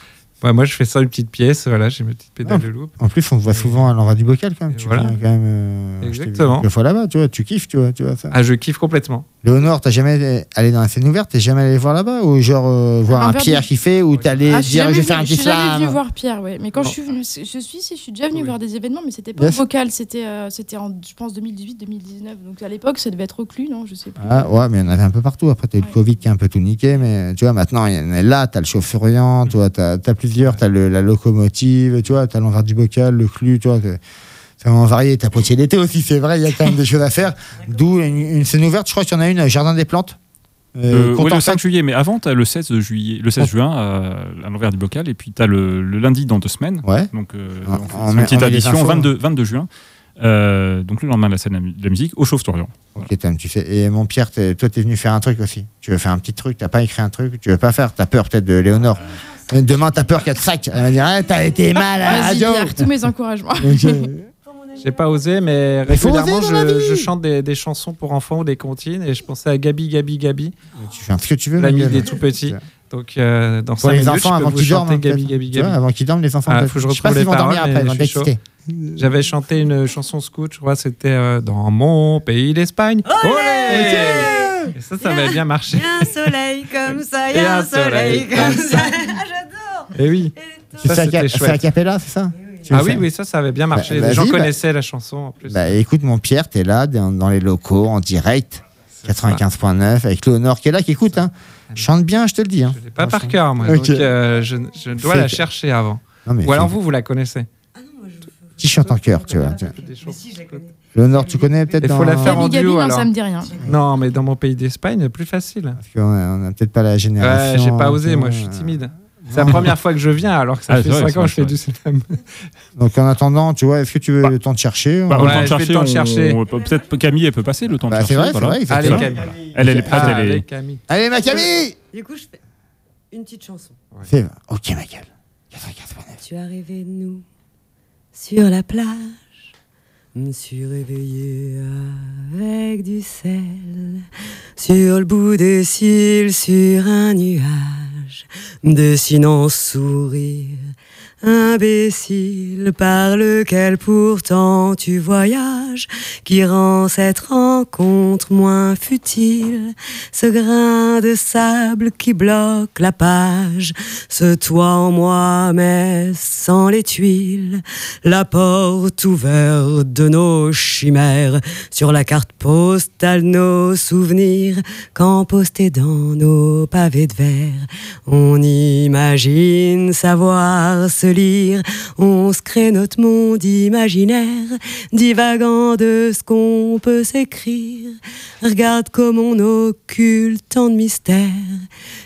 Ouais, moi, je fais ça une petite pièce. Voilà, j'ai ma petite pédale Ah, de loop. En plus, on voit souvent à l'envers du bocal quand même. Tu voilà. quand même. euh, Exactement. fois là-bas, tu vois, tu kiffes, tu vois, tu vois ça. Ah, je kiffe complètement. Léonore, t'as jamais allé dans la scène ouverte? T'es jamais allé voir là-bas? Ou genre euh, voir un Pierre du- qui fait Ou t'es allé Ah, dire je vais faire un petit Je suis jamais venue slam voir Pierre, ouais. Mais quand je suis venue, je suis, si, je suis déjà venue voir des événements, mais c'était pas Yes. vocal, c'était, euh, c'était en, je pense, 2018-2019. Donc à l'époque, ça devait être reclus, non? Je sais plus. Ah ouais, mais il y en avait un peu partout. Après, t'as eu le Covid qui a un peu tout niqué. Mais tu vois, maintenant, il y en a là. T'as le chauffeur tu vois, t'as as plusieurs. T'as le- la locomotive, tu vois, t'as l'envers du bocal, le clu, tu vois. Vraiment varié. T'as Poitiers d'été aussi, c'est vrai. Il y a quand même des choses à faire. D'où une, une scène ouverte. Je crois qu'il y en a une, Jardin des Plantes. Euh, ouais, content le ça- 5 juillet, mais avant, tu as le 16 juillet, le 16 juin euh, à l'envers du bocal, et puis tu as le, le lundi dans deux semaines. Ouais. Donc, euh, On- on fait on une met- petite on addition, infos, 22, 22 juin. Euh, donc le lendemain de la scène de la musique au Chauve-Torion. Ok, Tom, tu sais. Et mon Pierre, t'es- toi, t'es venu faire un truc aussi. Tu veux faire un petit truc, t'as pas écrit un truc, tu veux pas faire, t'as peur peut-être de Léonore. Euh, Demain, t'as peur qu'elle te sac. Elle va dire, Ah, t'as été mal à la Vas-y, radio. Pierre, tous mes encouragements. J'ai pas osé, mais régulièrement, je, chante des, des chansons pour enfants ou des comptines et je pensais à Gabi, Gabi, Gabi. Tu fais ce que tu veux, L'ami des tout petits. Donc, euh, dans Pour 5 les minutes, enfants je peux avant qu'ils dorment, Gabi. Gabi, vois, Gabi. avant qu'ils dorment, les enfants. Ah, faut que je Je sais pas s'ils vont dormir paroles, après, ils vont. J'avais chanté une chanson scout, je crois, c'était euh, Dans mon pays d'Espagne. Et ça, ça avait bien marché. Y a un soleil comme ça, y Et a un soleil comme ça. Ah, J'adore. Et oui. C'est a cappella, c'est ça? Ah oui, oui, ça, ça avait bien marché. Bah, Les gens bah- connaissaient la chanson en plus. Bah écoute, mon Pierre, t'es là dans, dans les locaux, en direct, 95.9, avec Léonore qui est là, qui écoute. Hein. Chante bien, je te le dis. Hein. Pas par cœur, moi. Donc, euh, je, je dois la chercher avant. Non, mais Ou alors vous, vous la connaissez. Qui chante en chœur, tu vois. tu vois. Léonore, tu connais peut-être Il faut dans- la faire en Gabi, duo non, alors. ça me dit rien. Non, mais dans mon pays d'Espagne, plus facile. Parce qu'on a- on a peut-être pas la génération. Ouais, j'ai pas osé, moi, je suis timide. C'est la première fois que je viens, alors que ça Ah, fait c'est vrai, 5 c'est ans vrai, que je fais du c'est slam. Donc en attendant, tu vois, est-ce que tu veux le temps de chercher Bah, on- le temps de je vais chercher, le temps de on- chercher. on peut-être Camille, elle peut passer le temps Bah, de c'est chercher. vrai, c'est voilà. vrai, exactement. Allez, Camille. Elle, elle est prête, Ah, elle est. allez, Camille. Allez, ma Camille Du coup, je fais une petite chanson. Fais- Ok, ma gueule. Tu as rêvé de nous sur la plage. Me suis réveillé avec du sel sur le bout des cils, sur un nuage, dessinant sourire imbécile par lequel pourtant tu voyages, qui rend cette rencontre moins futile. Ce grain de sable qui bloque la page, ce toit en moi mais sans les tuiles, la porte ouverte de nos chimères, sur la carte postale nos souvenirs, quand postés dans nos pavés de verre, on imagine savoir se on se crée notre monde imaginaire, divagant de ce qu'on peut s'écrire. Regarde comme on occulte tant de mystères,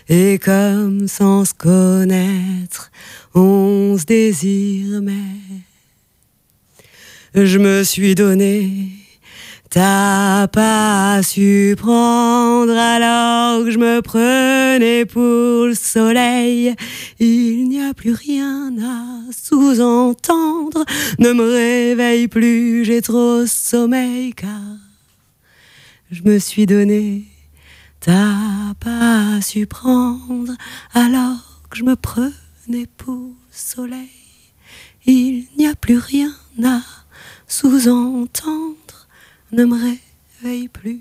et comme sans se connaître, on se désire, mais je me suis donné. T'as pas su prendre alors que je me prenais pour le soleil. Il n'y a plus rien à sous-entendre. Ne me réveille plus, j'ai trop sommeil car je me suis donné. T'as pas su prendre alors que je me prenais pour le soleil. Il n'y a plus rien à sous-entendre. Ne me réveille plus,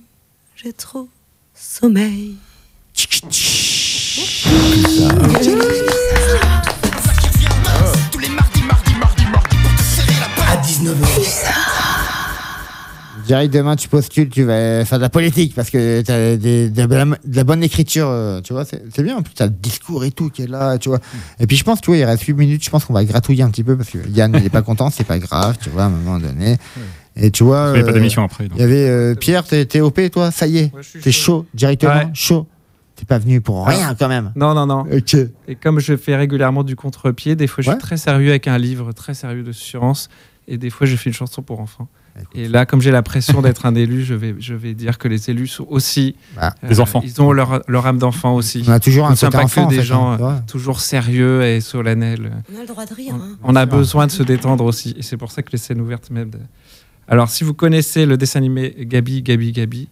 j'ai trop sommeil. À 19h. Direct demain, tu postules, tu vas faire de la politique parce que tu as de, la, de la bonne écriture, euh, tu vois, c'est bien. En plus, tu as le discours et tout qui est là, tu vois. Et puis, je pense, tu vois, il reste 8 minutes, je pense qu'on va gratouiller un petit peu parce que Yann, il est pas content, c'est pas grave, tu vois, à un moment donné. Et tu vois. Il y avait pas d'émission après. Il y avait euh, Pierre, t'es t'es OP, toi, ça y est. T'es chaud, directement, Ouais. chaud. T'es pas venu pour rien quand même. Non, non, non. Et comme je fais régulièrement du contre-pied, des fois je Ouais. suis très sérieux avec un livre très sérieux de science, et des fois je fais une chanson pour enfants. Et là, comme j'ai la pression d'être un élu, je vais, je vais dire que les élus sont aussi Bah, Des enfants. Ils ont leur, leur âme d'enfant aussi. On a toujours un côté pas enfant, en que des fait, gens hein, euh, toujours sérieux et solennels. On a le droit de rire. Hein. On a besoin de se détendre aussi. Et c'est pour ça que les scènes ouvertes même. Alors, si vous connaissez le dessin animé Gabi, Gabi, Gabi,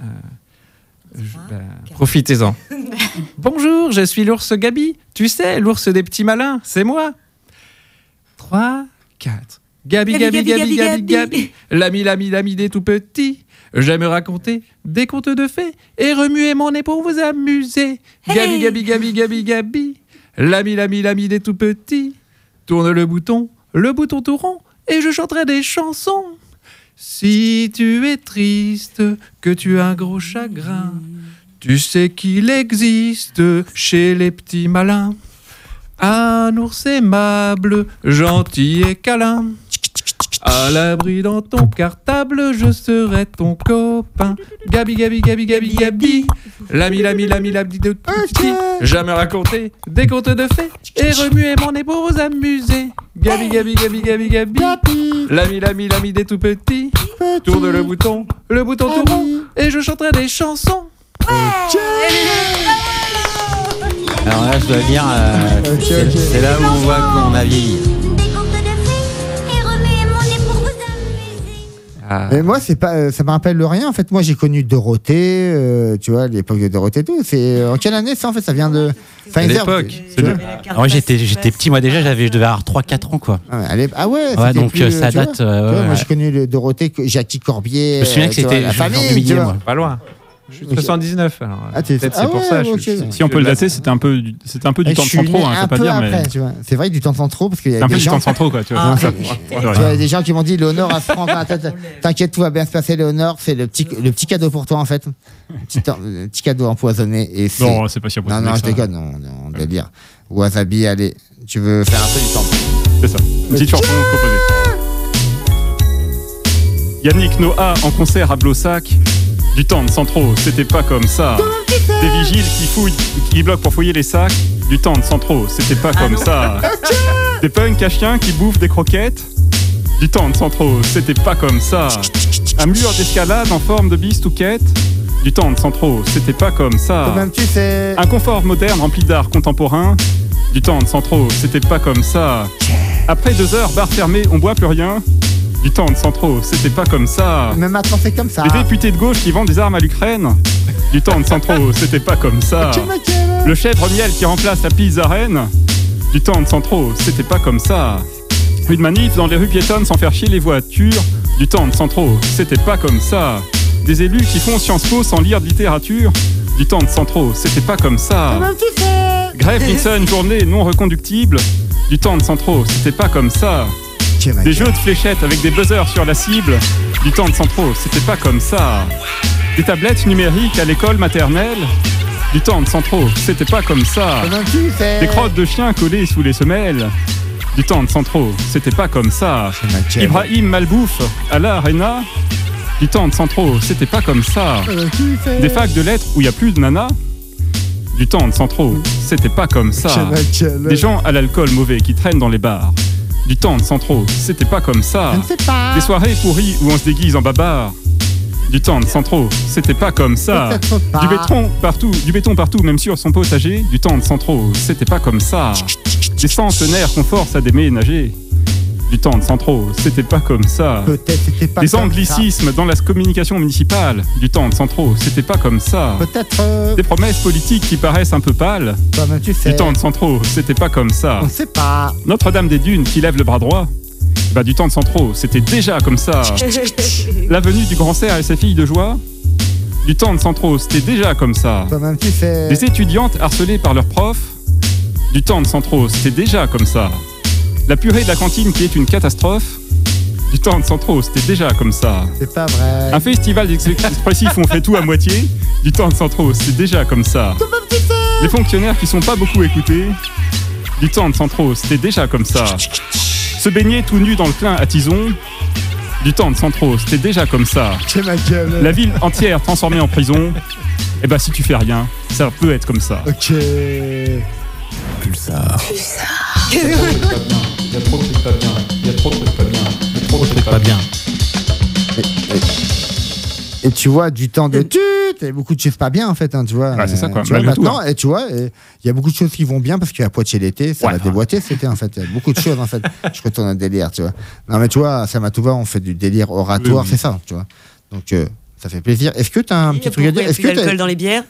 euh, bah, profitez-en. Bonjour, je suis l'ours Gabi. Tu sais, l'ours des petits malins, c'est moi. 3, 4. Gabi, Gabi, Gabi, Gabi, Gabi, l'ami, l'ami, l'ami des tout petits. J'aime raconter des contes de fées et remuer mon nez pour vous amuser. Gabi, Gabi, Gabi, Gabi, Gabi, l'ami, l'ami, l'ami des tout petits. Tourne le bouton, le bouton tout rond, et je chanterai des chansons. Si tu es triste, que tu as un gros chagrin, tu sais qu'il existe chez les petits malins un ours aimable, gentil et câlin. À l'abri dans ton cartable, je serai ton copain. Gabi, Gabi, Gabi, Gabi, Gabi. L'ami, l'ami, l'ami, l'ami de tout petit. Jamais raconté des contes de fées et remuer mon nez pour vous amuser. Gabi, Gabi, Gabi, Gabi, Gabi. L'ami, l'ami, l'ami des tout petits. Tourne le bouton, le bouton tout rond, et je chanterai des chansons. Alors là, je dois dire, euh, c'est c'est là où on voit qu'on a vieilli. Ah. Mais moi, c'est pas, euh, ça me rappelle le rien. En fait, moi, j'ai connu Dorothée, euh, tu vois, l'époque de Dorothée, et tout. C'est euh, en quelle année ça En fait, ça vient de. Tu vois. Alors, moi, j'étais, j'étais petit, moi déjà, j'avais, je devais avoir 3-4 ans, quoi. Ah ouais, allez- ah ouais, Ouais, donc, plus, ça vois. date, euh, vois, ouais, Moi, ouais. j'ai connu le Dorothée, que- Jackie Corbier. Je me souviens que c'était la famille, du tu vois. moi. Pas loin. Je suis de 79 alors. Ah, t'es- Peut-être ah c'est pour ouais, ça. je ok. suis- Si on peut le dater, c'était un peu, du- c'était un peu du Et temps je de né hein, je pas dire, après, mais. tu. C'est vrai, du temps sans trop, parce qu'il y a un des peu du gens. temps sans trop, quoi, tu vois. Ah, Ça, tu ouais, vois, a des gens qui m'ont dit Léonore à tête. T'inquiète, tout va bien se passer, Léonore. C'est le petit, le petit cadeau pour toi, en fait. Petit, le petit cadeau empoisonné. Et c'est- Non, c'est pas si Non, empoisonné non, que je déconne, non, non, délire. Wasabi, allez, tu veux faire un peu du temps. C'est ça. Une petite chanson composée. Yannick Noah en concert à Blossac. Du temps de Centro, c'était pas comme ça. Des vigiles qui fouillent, qui bloquent pour fouiller les sacs. Du temps de Centro, c'était pas comme ça. Des punks à chiens qui bouffent des croquettes. Du temps de Centro, c'était pas comme ça. Un mur d'escalade en forme de bistouquette. Du temps de Centro, c'était pas comme ça. Un confort moderne rempli d'art contemporain. Du temps de Centro, c'était pas comme ça. Après deux heures, bar fermé, on boit plus rien. Du temps de Centro, c'était pas comme ça. Mais maintenant, c'est comme ça. Les députés de gauche qui vendent des armes à l'Ukraine. Du temps de Centro, c'était pas comme ça. Le chèvre miel qui remplace la pizza reine. Du temps de Centro, c'était pas comme ça. Une manif dans les rues piétonnes sans faire chier les voitures. Du temps de Centro, c'était pas comme ça. Des élus qui font Sciences Po sans lire de littérature. Du temps de Centro, c'était pas comme ça. Grève Nixon, journée non reconductible. Du temps de Centro, c'était pas comme ça. Des jeux de fléchettes avec des buzzers sur la cible. Du temps de Centro, c'était pas comme ça. Des tablettes numériques à l'école maternelle. Du temps de Centro, c'était pas comme ça. Des crottes de chiens collées sous les semelles. Du temps de Centro, c'était pas comme ça. Ibrahim Malbouf à l'Arena. Du temps de Centro, c'était pas comme ça. Des facs de lettres où il y a plus de nana. Du temps de Centro, c'était pas comme ça. Des gens à l'alcool mauvais qui traînent dans les bars. Du temps de Centro, c'était pas comme ça. Je ne sais pas. Des soirées pourries où on se déguise en babar. Du temps de Centro, c'était pas comme ça. Du béton partout, du béton partout, même sur son potager. Du temps de Centro, c'était pas comme ça. Des centenaires qu'on force à déménager. Du temps de Centro, c'était pas comme ça. Peut-être c'était pas Des comme anglicismes dans la communication municipale. Du temps de Centro, c'était pas comme ça. Peut-être. euh, Des promesses politiques qui paraissent un peu pâles. Toi-même, tu sais. Du temps de Centro, c'était pas comme ça. On ne sait pas. Notre-Dame des Dunes qui lève le bras droit. Bah, du temps de Centro, c'était déjà comme ça. La venue du grand cerf et ses filles de joie. Du temps de Centro, c'était déjà comme ça. Toi-même, tu sais. Des étudiantes harcelées par leurs profs. Du temps de Centro, c'était déjà comme ça. La purée de la cantine qui est une catastrophe. Du temps de Centro, c'était déjà comme ça. C'est pas vrai. Un festival ex- expressif où on fait tout à moitié. Du temps de Centro, c'était déjà comme ça. Les fonctionnaires qui sont pas beaucoup écoutés. Du temps de Centro, c'était déjà comme ça. Se baigner tout nu dans le plein à Tison. Du temps de Centro, c'était déjà comme ça. La ville entière transformée en prison. Et bah si tu fais rien, ça peut être comme ça. Ok. Pulsar. Il y a trop de trucs pas bien. Il y a trop de trucs pas bien. Il y a trop de trucs pas bien. Et tu vois, du temps de tut, et beaucoup de choses pas bien en fait, hein, tu vois. Ouais, c'est ça, quoi. Tu vois, Malgré tout, maintenant, hein. et tu vois, et il y a beaucoup de choses qui vont bien parce qu'il y a Poitiers l'été, ça Ouais, va déboîter cet été en fait. Il y a beaucoup de choses en fait. Je retourne au délire, tu vois. Non mais tu vois, ça m'a tout va, on fait du délire oratoire, Oui, oui. c'est ça, tu vois. Donc euh, ça fait plaisir. Est-ce que tu as un petit truc à dire il y a Est-ce que t'as- d'alcool dans les bières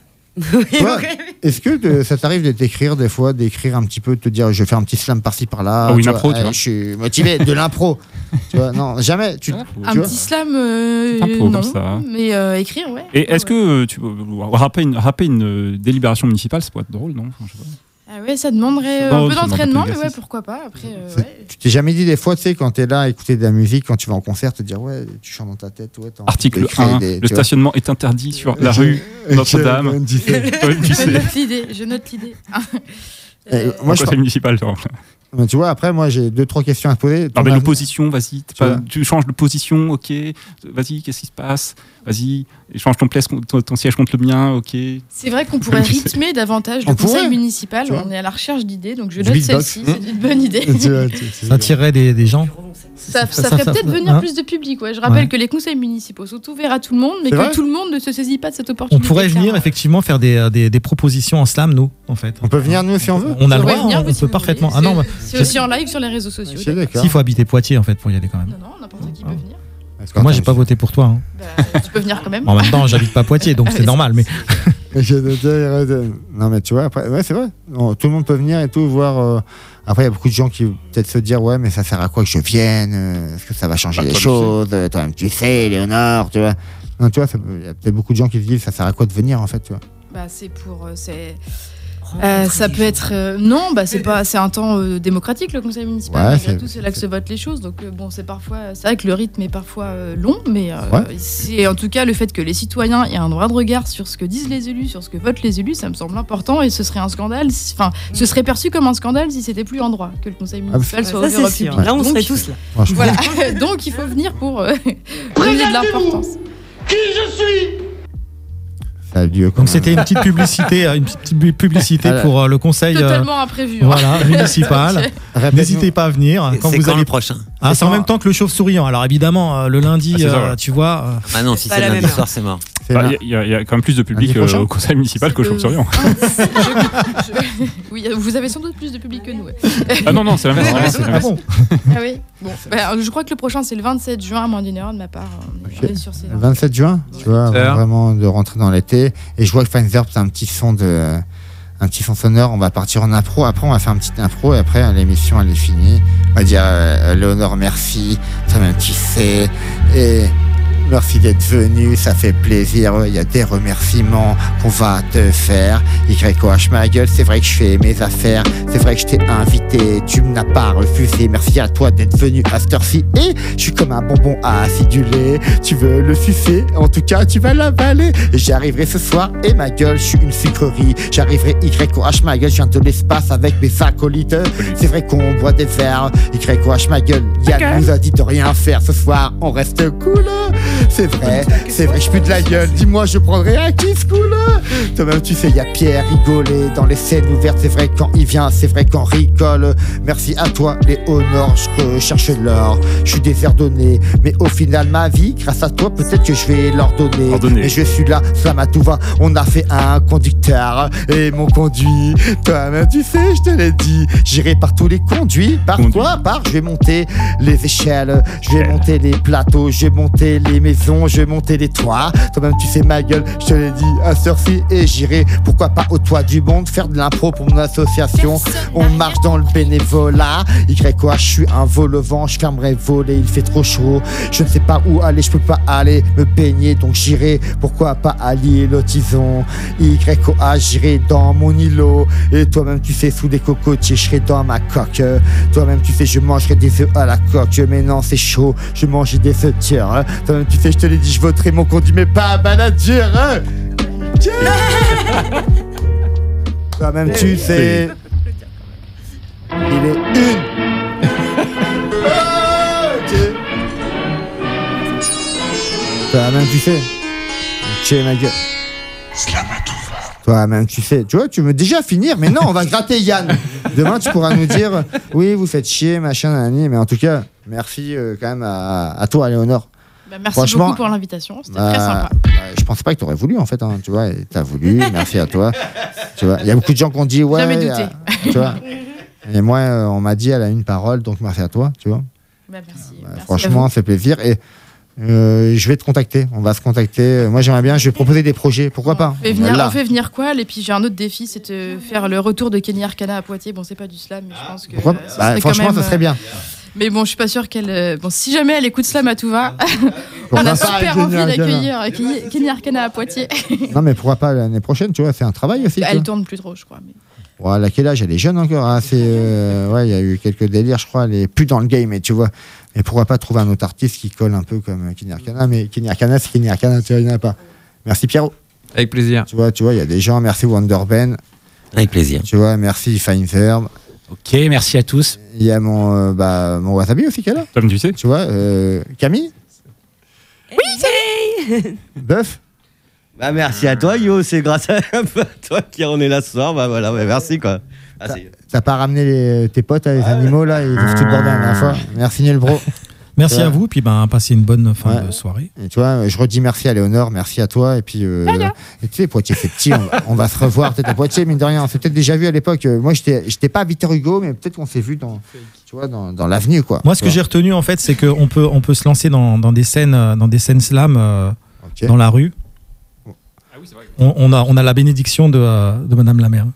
toi, Est-ce que de- ça t'arrive de t'écrire des fois, d'écrire un petit peu, de te dire je vais faire un petit slam par-ci par-là Ah oui, une impro, tu eh, vois. Je suis motivé, de l'impro. tu vois, non, jamais. Tu, tu Un vois petit slam, euh, Un peu comme non. ça. Mais euh, écrire, ouais. Et est-ce que euh, tu rapper une, rapper une délibération municipale, ça pourrait être drôle, non? Enfin, je sais pas. Ah ouais, ça demanderait euh, un peu d'entraînement, mais ouais, pourquoi pas. Après, euh, ouais. Tu t'es jamais dit des fois, tu sais, quand t'es là à écouter de la musique, quand tu vas en concert, te dire ouais, tu chantes dans ta tête, ouais, Article d'écrire 1, des- le vois. stationnement est interdit sur la Je- rue Notre-Dame. je- je- note l'idée, je note l'idée. Eh, moi, je c'est municipal, genre. Mais tu vois, après, moi, j'ai deux, trois questions à te poser. Non, mais l'opposition, vas-y, pas- tu changes de position, ok. Vas-y, qu'est-ce qui se passe? Vas-y, change ton, place, ton, ton siège contre le mien, ok. C'est vrai qu'on pourrait rythmer davantage On le conseil municipal. On est à la recherche d'idées, donc je note celle-ci. C'est une bonne idée. Ça attirerait des, des gens. Ça, ça Ça- ferait peut-être venir hein plus de public. Ouais. Je rappelle Ouais. que les conseils municipaux sont ouverts à tout le monde, mais que tout le monde ne se saisit pas de cette On opportunité. pourrait venir clairement. effectivement faire des, euh, des, des propositions en slam, nous, en fait. On peut venir, nous, si on veut On a le droit, venir, on, on si peut parfaitement. Ah non, C'est aussi en live sur les réseaux sociaux. d'accord. S'il faut habiter Poitiers, en fait, pour y aller quand même. Non, non, n'importe qui peut venir. Parce moi, j'ai pas voté pour toi. hein. Bah, tu peux venir quand même. En même temps, j'habite pas Poitiers, donc c'est normal. Mais Non, mais tu vois, après, ouais, c'est vrai. Non, tout le monde peut venir et tout, voir. euh, Après, il y a beaucoup de gens qui peut-être se dire, ouais, mais ça sert à quoi que je vienne euh, Est-ce que ça va changer Bah, les toi, tu choses Euh, Toi-même, tu sais, Léonore, tu vois. Non, tu vois, il y a peut-être beaucoup de gens qui se disent, ça sert à quoi de venir, en fait, tu vois. Bah, c'est pour. euh, c'est. Euh, ça peut être euh, non, bah c'est pas, c'est un temps euh, démocratique le conseil municipal. Ouais, tout, c'est là que se votent les choses. Donc euh, bon, c'est parfois, c'est vrai que le rythme est parfois euh, long, mais euh, Ouais. c'est en tout cas le fait que les citoyens aient un droit de regard sur ce que disent les élus, sur ce que votent les élus, ça me semble important et ce serait un scandale. si- Enfin, ce serait perçu comme un scandale si c'était plus en droit que le conseil municipal ça, soit c'est ouvert au sûr. Là, on Donc, serait tous là. Voilà, donc il faut venir pour euh, donner de l'importance. Qui je suis Ça a lieu quand donc c'était une petite publicité, euh, une petite publicité Ah, pour euh, le conseil. euh, Totalement imprévu. hein. Voilà, municipal. N'hésitez pas à venir quand C'est vous quand allez le prochain? Ah, c'est en même temps que le chauve-souriant. Alors évidemment, euh, le lundi, Ah, euh, tu vois. euh, Ah non, si c'est la lundi même soir, c'est mort. Bah. Il y, a- il y a quand même plus de public euh, au conseil municipal qu'au chauve-souriant. Je- Oui, vous avez sans doute plus de public que nous. ouais. Ah non, non, c'est l'inverse. c'est Ah bon Ah oui Bon, bah, je crois que le prochain c'est le 27 juin à moins d'une heure de ma part. On est- Ok. on est sur ces Le 27 juin, tu vois, vraiment de rentrer dans l'été. Et je vois que Fine Verb, c'est un petit son de. Un petit son sonore, on va partir en impro. Après, on va faire un petit impro. Et après, l'émission, elle est finie. On va dire euh, Léonore, merci. Toi-même, tu sais. Et merci d'être venu. Ça fait plaisir. Il y a des remerciements qu'on va te faire. YOH, ma gueule, c'est vrai que je fais mes affaires. C'est vrai que je t'ai invité. Tu me n'as pas refusé. Merci à toi d'être venu à cette heure-ci. Et je suis comme un bonbon acidulé. Tu veux le sucer, en tout cas tu vas l'avaler. J'arriverai ce soir et ma gueule, je suis une sucrerie. J'arriverai YOH ma gueule, je viens de l'espace avec mes acolytes. C'est vrai qu'on boit des verres. YOH ma gueule, Yann nous a dit de rien faire ce soir. On reste cool. C'est vrai, c'est vrai, je pue de la gueule. Dis-moi, je prendrai un kiss cool. Toi-même, tu sais, y a Pierre rigoler dans les scènes ouvertes. C'est vrai quand il vient, c'est vrai qu'on rigole. Merci à toi, Léonore, je cherche l'or. Je suis désordonné, mais au final, ma vie, grâce à toi, peut-être que je vais leur donner. Leur donner. Et je suis là, ça m'a tout va. On a fait un conducteur et mon conduit. Toi-même, tu sais, je te l'ai dit. J'irai par tous les conduits. Par Conduit. quoi? Par je vais monter les échelles, je vais monter les plateaux, je vais monter les je vais monter les toits. Toi-même, tu sais ma gueule, je te l'ai dit à Surfi et j'irai, pourquoi pas au toit du monde, faire de l'impro pour mon association? On marche dans le bénévolat. YOH, je suis un vol au vent, je fermerai voler, il fait trop chaud. Je ne sais pas où aller, je peux pas aller me baigner, donc j'irai, pourquoi pas à l'île Tison? YOH, j'irai dans mon îlot. Et toi-même, tu sais, sous des cocotiers, je serai dans ma coque. Toi-même, tu sais, je mangerai des œufs à la coque. Mais non, c'est chaud, je mangerai des œufs hein. Toi-même, tu sais, je te l'ai dit, je voterai mon conduit, mais pas manager. Hein. Toi-même, tu sais. Il est une. Toi-même, tu sais. Ma gueule. Toi-même, tu sais. Tu vois, tu veux déjà finir, mais non, on va gratter Yann. Demain, tu pourras nous dire oui, vous faites chier, machin, nanani. Mais en tout cas, merci euh, quand même à, à toi, Léonore. Bah, merci Franchement, beaucoup pour l'invitation, c'était Bah, très sympa. bah, je pensais pas que tu aurais voulu, en fait. hein, tu vois, et t'as voulu. merci à toi. Tu vois, il y a beaucoup de gens qui ont dit ouais. Jamais douté. a- tu vois. Et moi, euh, on m'a dit, elle a une parole, donc merci à toi, tu vois. Bah, merci. Bah, merci franchement, c'est plaisir. Et euh, je vais te contacter. On va se contacter. Moi, j'aimerais bien. Je vais proposer des projets. Pourquoi pas On fait, venir, on fait venir quoi Et puis j'ai un autre défi, c'est de faire le retour de Kenny Arcana à Poitiers. Bon, c'est pas du slam, mais je pense que. Euh, Bah, franchement, quand même, ça serait euh, bien. Mais bon, je suis pas sûre qu'elle. euh, Bon, si jamais elle écoute slam à tout va, on a super envie d'accueillir euh, Kenny- Arcana à Poitiers. Non, mais pourquoi pas l'année prochaine Tu vois, c'est un travail aussi. elle tourne plus trop, je crois. mais- Ouais, elle a quel âge? Elle est jeune encore. hein, c'est, euh, ouais, il y a eu quelques délires, je crois. Elle est plus dans le game, mais tu vois. Mais pourquoi pas trouver un autre artiste qui colle un peu comme Kenny Arcana Mais Kenny Arcana, c'est Kenny Arcana, tu vois, il n'y en a pas. Merci Pierrot. Avec plaisir. Tu vois, tu vois, il y a des gens. Merci Wonderben. Avec plaisir. Tu vois, merci Fine Verb. Ok, merci à tous. Il y a mon, euh, bah, mon wasabi aussi qui est là. Comme tu sais. Tu vois, euh, Camille Oui, Bœuf Bah merci à toi Yo, c'est grâce à, toi qui en est là ce soir. Bah voilà, ouais, merci quoi. Ah, c'est- T'as pas ramené les- tes potes, les animaux, là, ils ont foutu le bordel la dernière fois. Merci, Niel Bro. Merci à vous, puis ben, passez une bonne fin Ouais. de soirée. Et tu vois, je redis merci à Léonore, merci à toi. Et puis, euh, et tu sais, Poitiers, c'est petit. On, va- on va se revoir peut-être à Poitiers, mine de rien. On s'est peut-être déjà vu à l'époque. Euh, Moi, j'étais j'étais pas à Victor Hugo, mais peut-être qu'on s'est vu dans, tu vois, dans, dans l'avenue, quoi. Moi, ce que j'ai retenu, en fait, c'est qu'on peut, on peut se lancer dans, dans des scènes, euh, dans des scènes slam euh, dans la rue. On, on a, on a la bénédiction de, euh, de Madame la maire.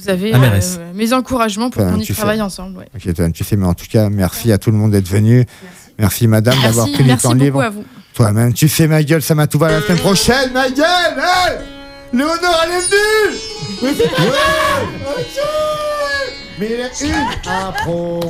Vous avez euh, mes encouragements pour Enfin, qu'on y travaille ensemble. ouais. Ok, toi, tu sais, mais en tout cas, merci à tout le monde d'être venu. Merci, madame, Merci, d'avoir pris merci du temps beaucoup libre. à vous. Toi-même, tu sais, ma gueule, ça m'a tout va la semaine prochaine, ma gueule hey Léonore, elle est venue Mais c'est Mais il est une impro